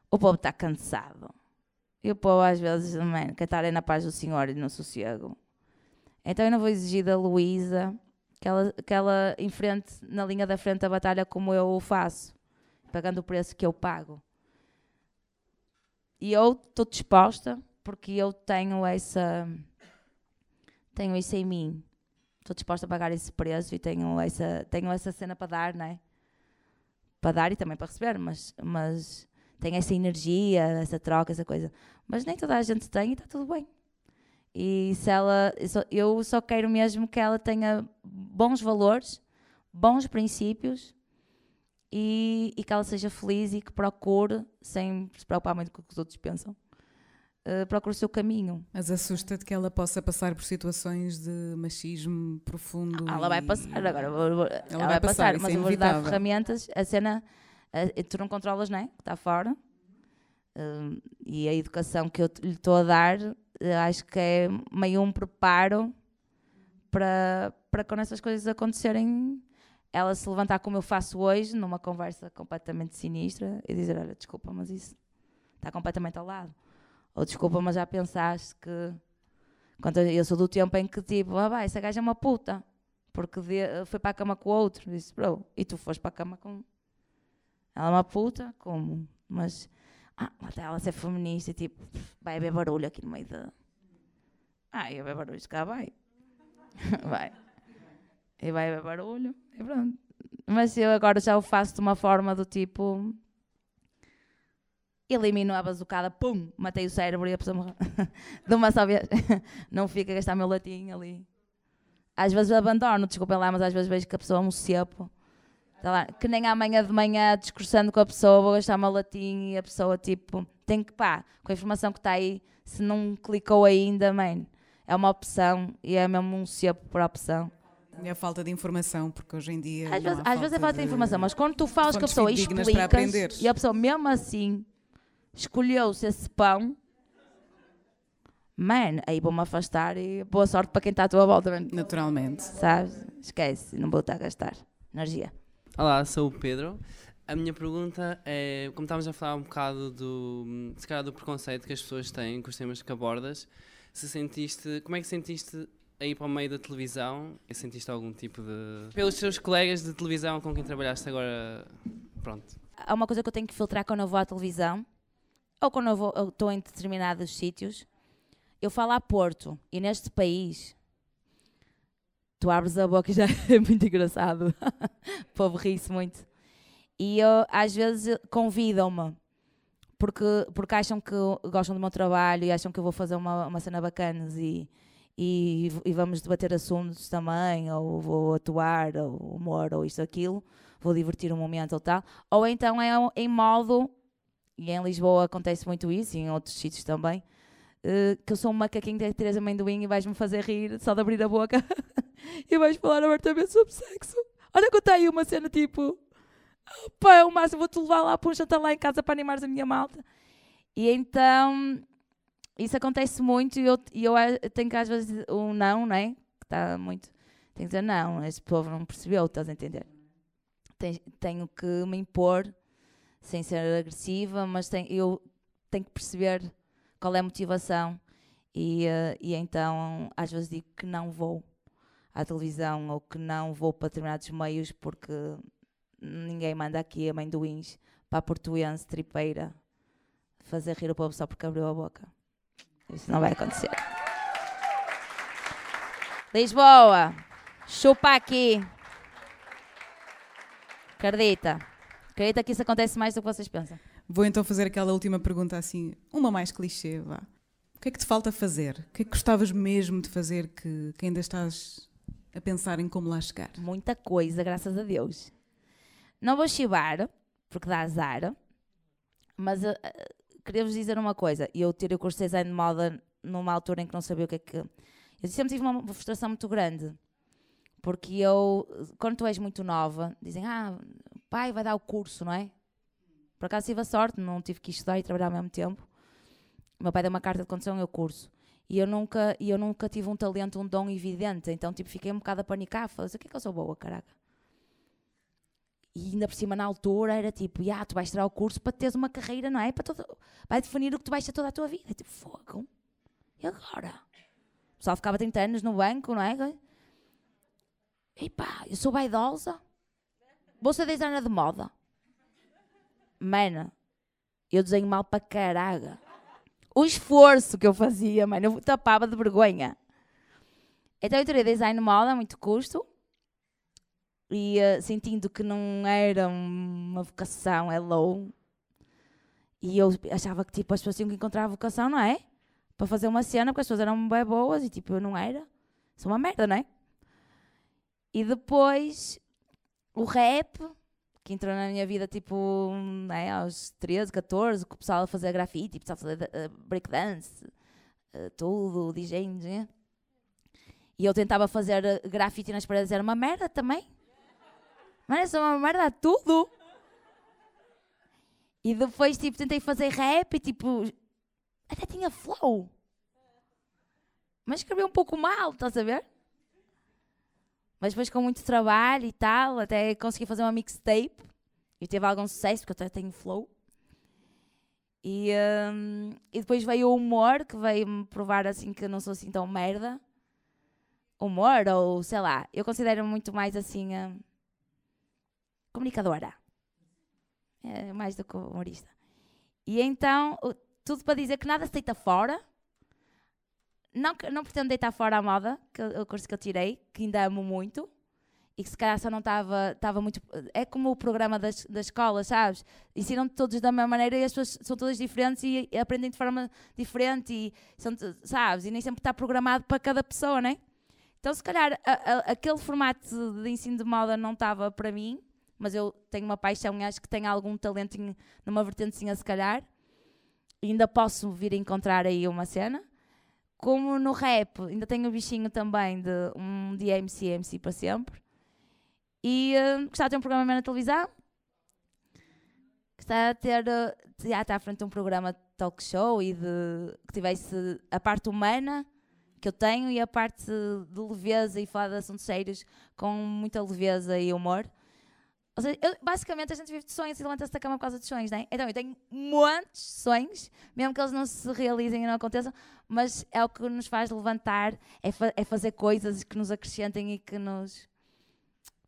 [SPEAKER 2] O povo está cansado. E o povo às vezes, man, quer estar na paz do Senhor e no sossego. Então eu não vou exigir da Luísa que ela, que ela enfrente na linha da frente a batalha como eu o faço, pagando o preço que eu pago. E eu estou disposta, porque eu tenho essa. Tenho isso em mim. Estou disposta a pagar esse preço e tenho essa, tenho essa cena para dar, não é? Para dar e também para receber, mas, mas tenho essa energia, essa troca, essa coisa. Mas nem toda a gente tem e está tudo bem. E se ela. Eu só quero mesmo que ela tenha bons valores, bons princípios e, e, que ela seja feliz e que procure, sem se preocupar muito com o que os outros pensam, uh, procure o seu caminho.
[SPEAKER 3] Mas assusta-te que ela possa passar por situações de machismo profundo.
[SPEAKER 2] Ah, ela vai passar, agora ela, ela, vai, passar, passar mas é eu vou dar ferramentas. A cena, uh, tu não controlas, não é? Que está fora. E a educação que eu lhe estou a dar, acho que é meio um preparo para, para quando essas coisas acontecerem ela se levantar como eu faço hoje, numa conversa completamente sinistra, e dizer: Olha, desculpa, mas isso está completamente ao lado. Ou desculpa, mas já pensaste que. Quando eu sou do tempo em que tipo, ah, vai, essa gaja é uma puta, porque de, foi para a cama com o outro. Disse, bro, e tu foste para a cama com. Ela é uma puta? Como? Mas. Ah, até ela ser feminista, tipo, vai haver barulho aqui no meio da. Ah, ia haver barulho, cá vai. vai. E vai haver barulho. E pronto. Mas eu agora já o faço de uma forma do tipo. Elimino a bazucada, pum, matei o cérebro e a pessoa morreu. de uma só vez. Não fica a gastar meu latim ali. Às vezes abandono, desculpem lá, mas às vezes vejo que a pessoa é um cepo. Lá, que nem amanhã de manhã discursando com a pessoa, vou gastar meu latim e a pessoa tipo, tem que pá, com a informação que está aí, se não clicou ainda, man, é uma opção e é mesmo um cepo por opção.
[SPEAKER 3] É a falta de informação, porque hoje em dia.
[SPEAKER 2] Às, vezes, às vezes é falta de informação, mas quando tu falas com a pessoa e explicas, e a pessoa mesmo assim escolheu-se esse pão, man, aí vou-me afastar e boa sorte para quem está à tua volta. Man.
[SPEAKER 3] Naturalmente.
[SPEAKER 2] Sabes? Esquece, não vou estar a gastar energia.
[SPEAKER 6] Olá, sou o Pedro. A minha pergunta é, como estávamos a falar um bocado do, se calhar do preconceito que as pessoas têm com os temas que abordas, se sentiste, como é que sentiste a ir para o meio da televisão e sentiste algum tipo de. pelos seus colegas de televisão com quem trabalhaste agora? Pronto.
[SPEAKER 2] Há uma coisa que eu tenho que filtrar quando eu vou à televisão ou quando eu estou em determinados sítios. Eu falo a Porto e neste país tu abres a boca e já é muito engraçado. o povo ri-se muito. E eu, às vezes convidam-me porque, porque acham que gostam do meu trabalho e acham que eu vou fazer uma, uma cena bacanas e e, e, vamos debater assuntos também, ou vou atuar, ou humor, ou isto, aquilo, vou divertir um momento ou tal. Ou então é em modo, e em Lisboa acontece muito isso, e em outros sítios também, uh, que eu sou um macaquinho de Teresa Amendoim e vais-me fazer rir só de abrir a boca e vais falar abertamente sobre sexo. Olha que eu tenho uma cena tipo, pá, é o máximo, vou-te levar lá para um jantar lá em casa para animares a minha malta. E então isso acontece muito e eu, eu tenho que às vezes um não, né? Que está muito. Tenho que dizer não, este povo não percebeu, estás a entender? Tenho que me impor sem ser agressiva, mas tenho, eu tenho que perceber qual é a motivação e, uh, e então às vezes digo que não vou. à televisão ou que não vou para determinados meios porque ninguém manda aqui amendoins para a portuense tripeira fazer rir o povo só porque abriu a boca. Isso não vai acontecer. Lisboa, chupa aqui. Acredita. Acredita que isso acontece mais do que vocês pensam.
[SPEAKER 3] Vou então fazer aquela última pergunta assim, uma mais clichê, vá. O que é que te falta fazer? O que é que gostavas mesmo de fazer que, que ainda estás a pensar em como lá chegar?
[SPEAKER 2] Muita coisa, graças a Deus. Não vou chivar, porque dá azar, mas uh, queria-vos dizer uma coisa. Eu tirei o curso de design de moda numa altura em que não sabia o que é que. Eu sempre tive uma frustração muito grande. Porque eu, quando tu és muito nova, dizem, ah, pai vai dar o curso, não é? Por acaso tive a sorte, não tive que estudar e trabalhar ao mesmo tempo. O meu pai deu uma carta de condução eu curso. E eu nunca, eu nunca tive um talento, um dom evidente. Então, tipo, fiquei um bocado a panicar. Falei, o que é que eu sou boa, caraca? E ainda por cima, na altura, era tipo, ah, tu vais tirar o curso para teres uma carreira, não é? Para todo, vai definir o que tu vais ser toda a tua vida. E tipo, fogo. E agora? O pessoal ficava 30 anos no banco, não é? E pá, eu sou vaidosa. Vou ser designer de moda. Mano, eu desenho mal para caraga. O esforço que eu fazia, mano, eu tapava de vergonha. Então eu tirei design de moda, muito custo e uh, sentindo que não era uma vocação, é low. E eu achava que tipo, as pessoas tinham que encontrar a vocação, não é? Para fazer uma cena, porque as pessoas eram bem boas e tipo, eu não era. Sou uma merda, não é? E depois o rap, que entrou na minha vida tipo é, aos 13, 14, que o pessoal a fazer grafite, o pessoal a fazer uh, breakdance, uh, tudo, DJ, né? E eu tentava fazer grafite nas paredes, era uma merda também. Mas é uma merda tudo. E depois, tipo, tentei fazer rap e, tipo, até tinha flow. Mas escrevi um pouco mal, estás a ver? Mas depois, com muito trabalho e tal, até consegui fazer uma mixtape. E teve algum sucesso, porque eu até tenho flow. E, um, e depois veio o humor, que veio-me provar assim que não sou assim tão merda. Humor, ou sei lá, eu considero muito mais assim. Um, comunicadora. É mais do que humorista. E então, tudo para dizer que nada se deita fora. Não, não pretendo deitar fora a moda, que o curso que eu tirei, que ainda amo muito. E que se calhar só não estava muito. É como o programa das, das escolas, sabes? Ensinam todos da mesma maneira e as pessoas são todas diferentes e, e aprendem de forma diferente, e são, sabes? E nem sempre está programado para cada pessoa, né? Então, se calhar, a, a, aquele formato de ensino de moda não estava para mim, mas eu tenho uma paixão e acho que tenho algum talento em, numa vertentezinha, se calhar. E ainda posso vir a encontrar aí uma cena. Como no rap, ainda tenho o bichinho também de um dia MC, MC para sempre. E uh, gostava de ter um programa na televisão. Gostava de ter, uh, já está à frente de um programa de talk show e de que tivesse a parte humana que eu tenho e a parte de leveza e falar de assuntos sérios com muita leveza e humor. Ou seja, eu, basicamente a gente vive de sonhos e levanta-se da cama por causa de sonhos, não é? Então eu tenho muitos sonhos, mesmo que eles não se realizem e não aconteçam, mas é o que nos faz levantar, é, fa é fazer coisas que nos acrescentem e que nos.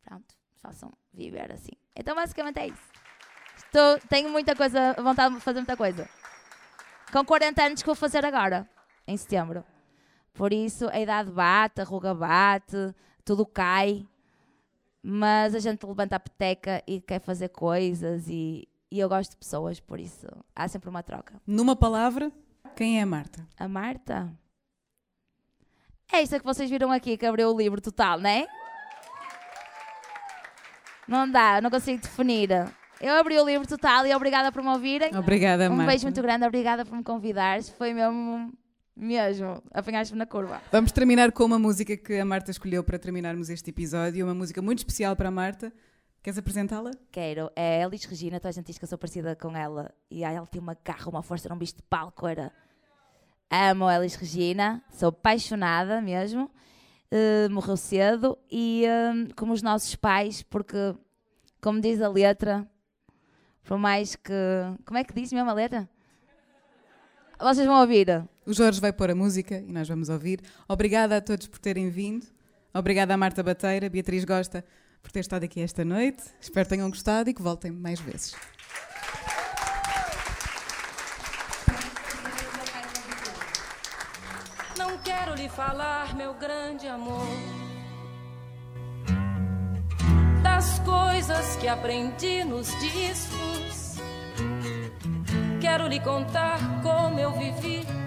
[SPEAKER 2] Pronto, façam viver assim. Então basicamente é isso. Estou, tenho muita coisa, vontade de fazer muita coisa. Com 40 anos que vou fazer agora, em setembro. Por isso a idade bate, a ruga bate, tudo cai mas a gente levanta a peteca e quer fazer coisas e, e eu gosto de pessoas, por isso há sempre uma troca.
[SPEAKER 3] Numa palavra, quem é a Marta?
[SPEAKER 2] A Marta? É esta que vocês viram aqui, que abriu o livro total, não é? Não dá, não consigo definir. Eu abri o livro total e obrigada por me ouvirem.
[SPEAKER 3] Obrigada, Marta.
[SPEAKER 2] Um beijo muito grande, obrigada por me convidares. Foi mesmo mesmo, apanhaste-me na curva.
[SPEAKER 3] Vamos terminar com uma música que a Marta escolheu para terminarmos este episódio, uma música muito especial para a Marta. Queres apresentá-la?
[SPEAKER 2] Quero. É Elis Regina, toda a gente diz que eu sou parecida com ela. E ela tem uma garra, uma força, um bicho de palco. Era. Amo a Elis Regina, sou apaixonada mesmo. Uh, morreu cedo e uh, como os nossos pais, porque, como diz a letra, por mais que. Como é que diz mesmo a letra? Vocês vão ouvir.
[SPEAKER 3] O Jorge vai pôr a música e nós vamos ouvir. Obrigada a todos por terem vindo. Obrigada à Marta Bateira, Beatriz Gosta, por ter estado aqui esta noite. Espero que tenham gostado e que voltem mais vezes.
[SPEAKER 7] Não quero lhe falar, meu grande amor, das coisas que aprendi nos discos. Quero lhe contar como eu vivi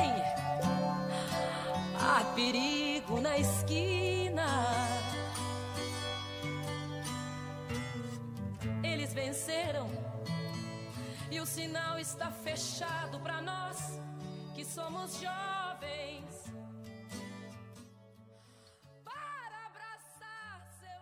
[SPEAKER 7] Há perigo na esquina. Eles venceram e o sinal está fechado para nós que somos jovens. Para abraçar seu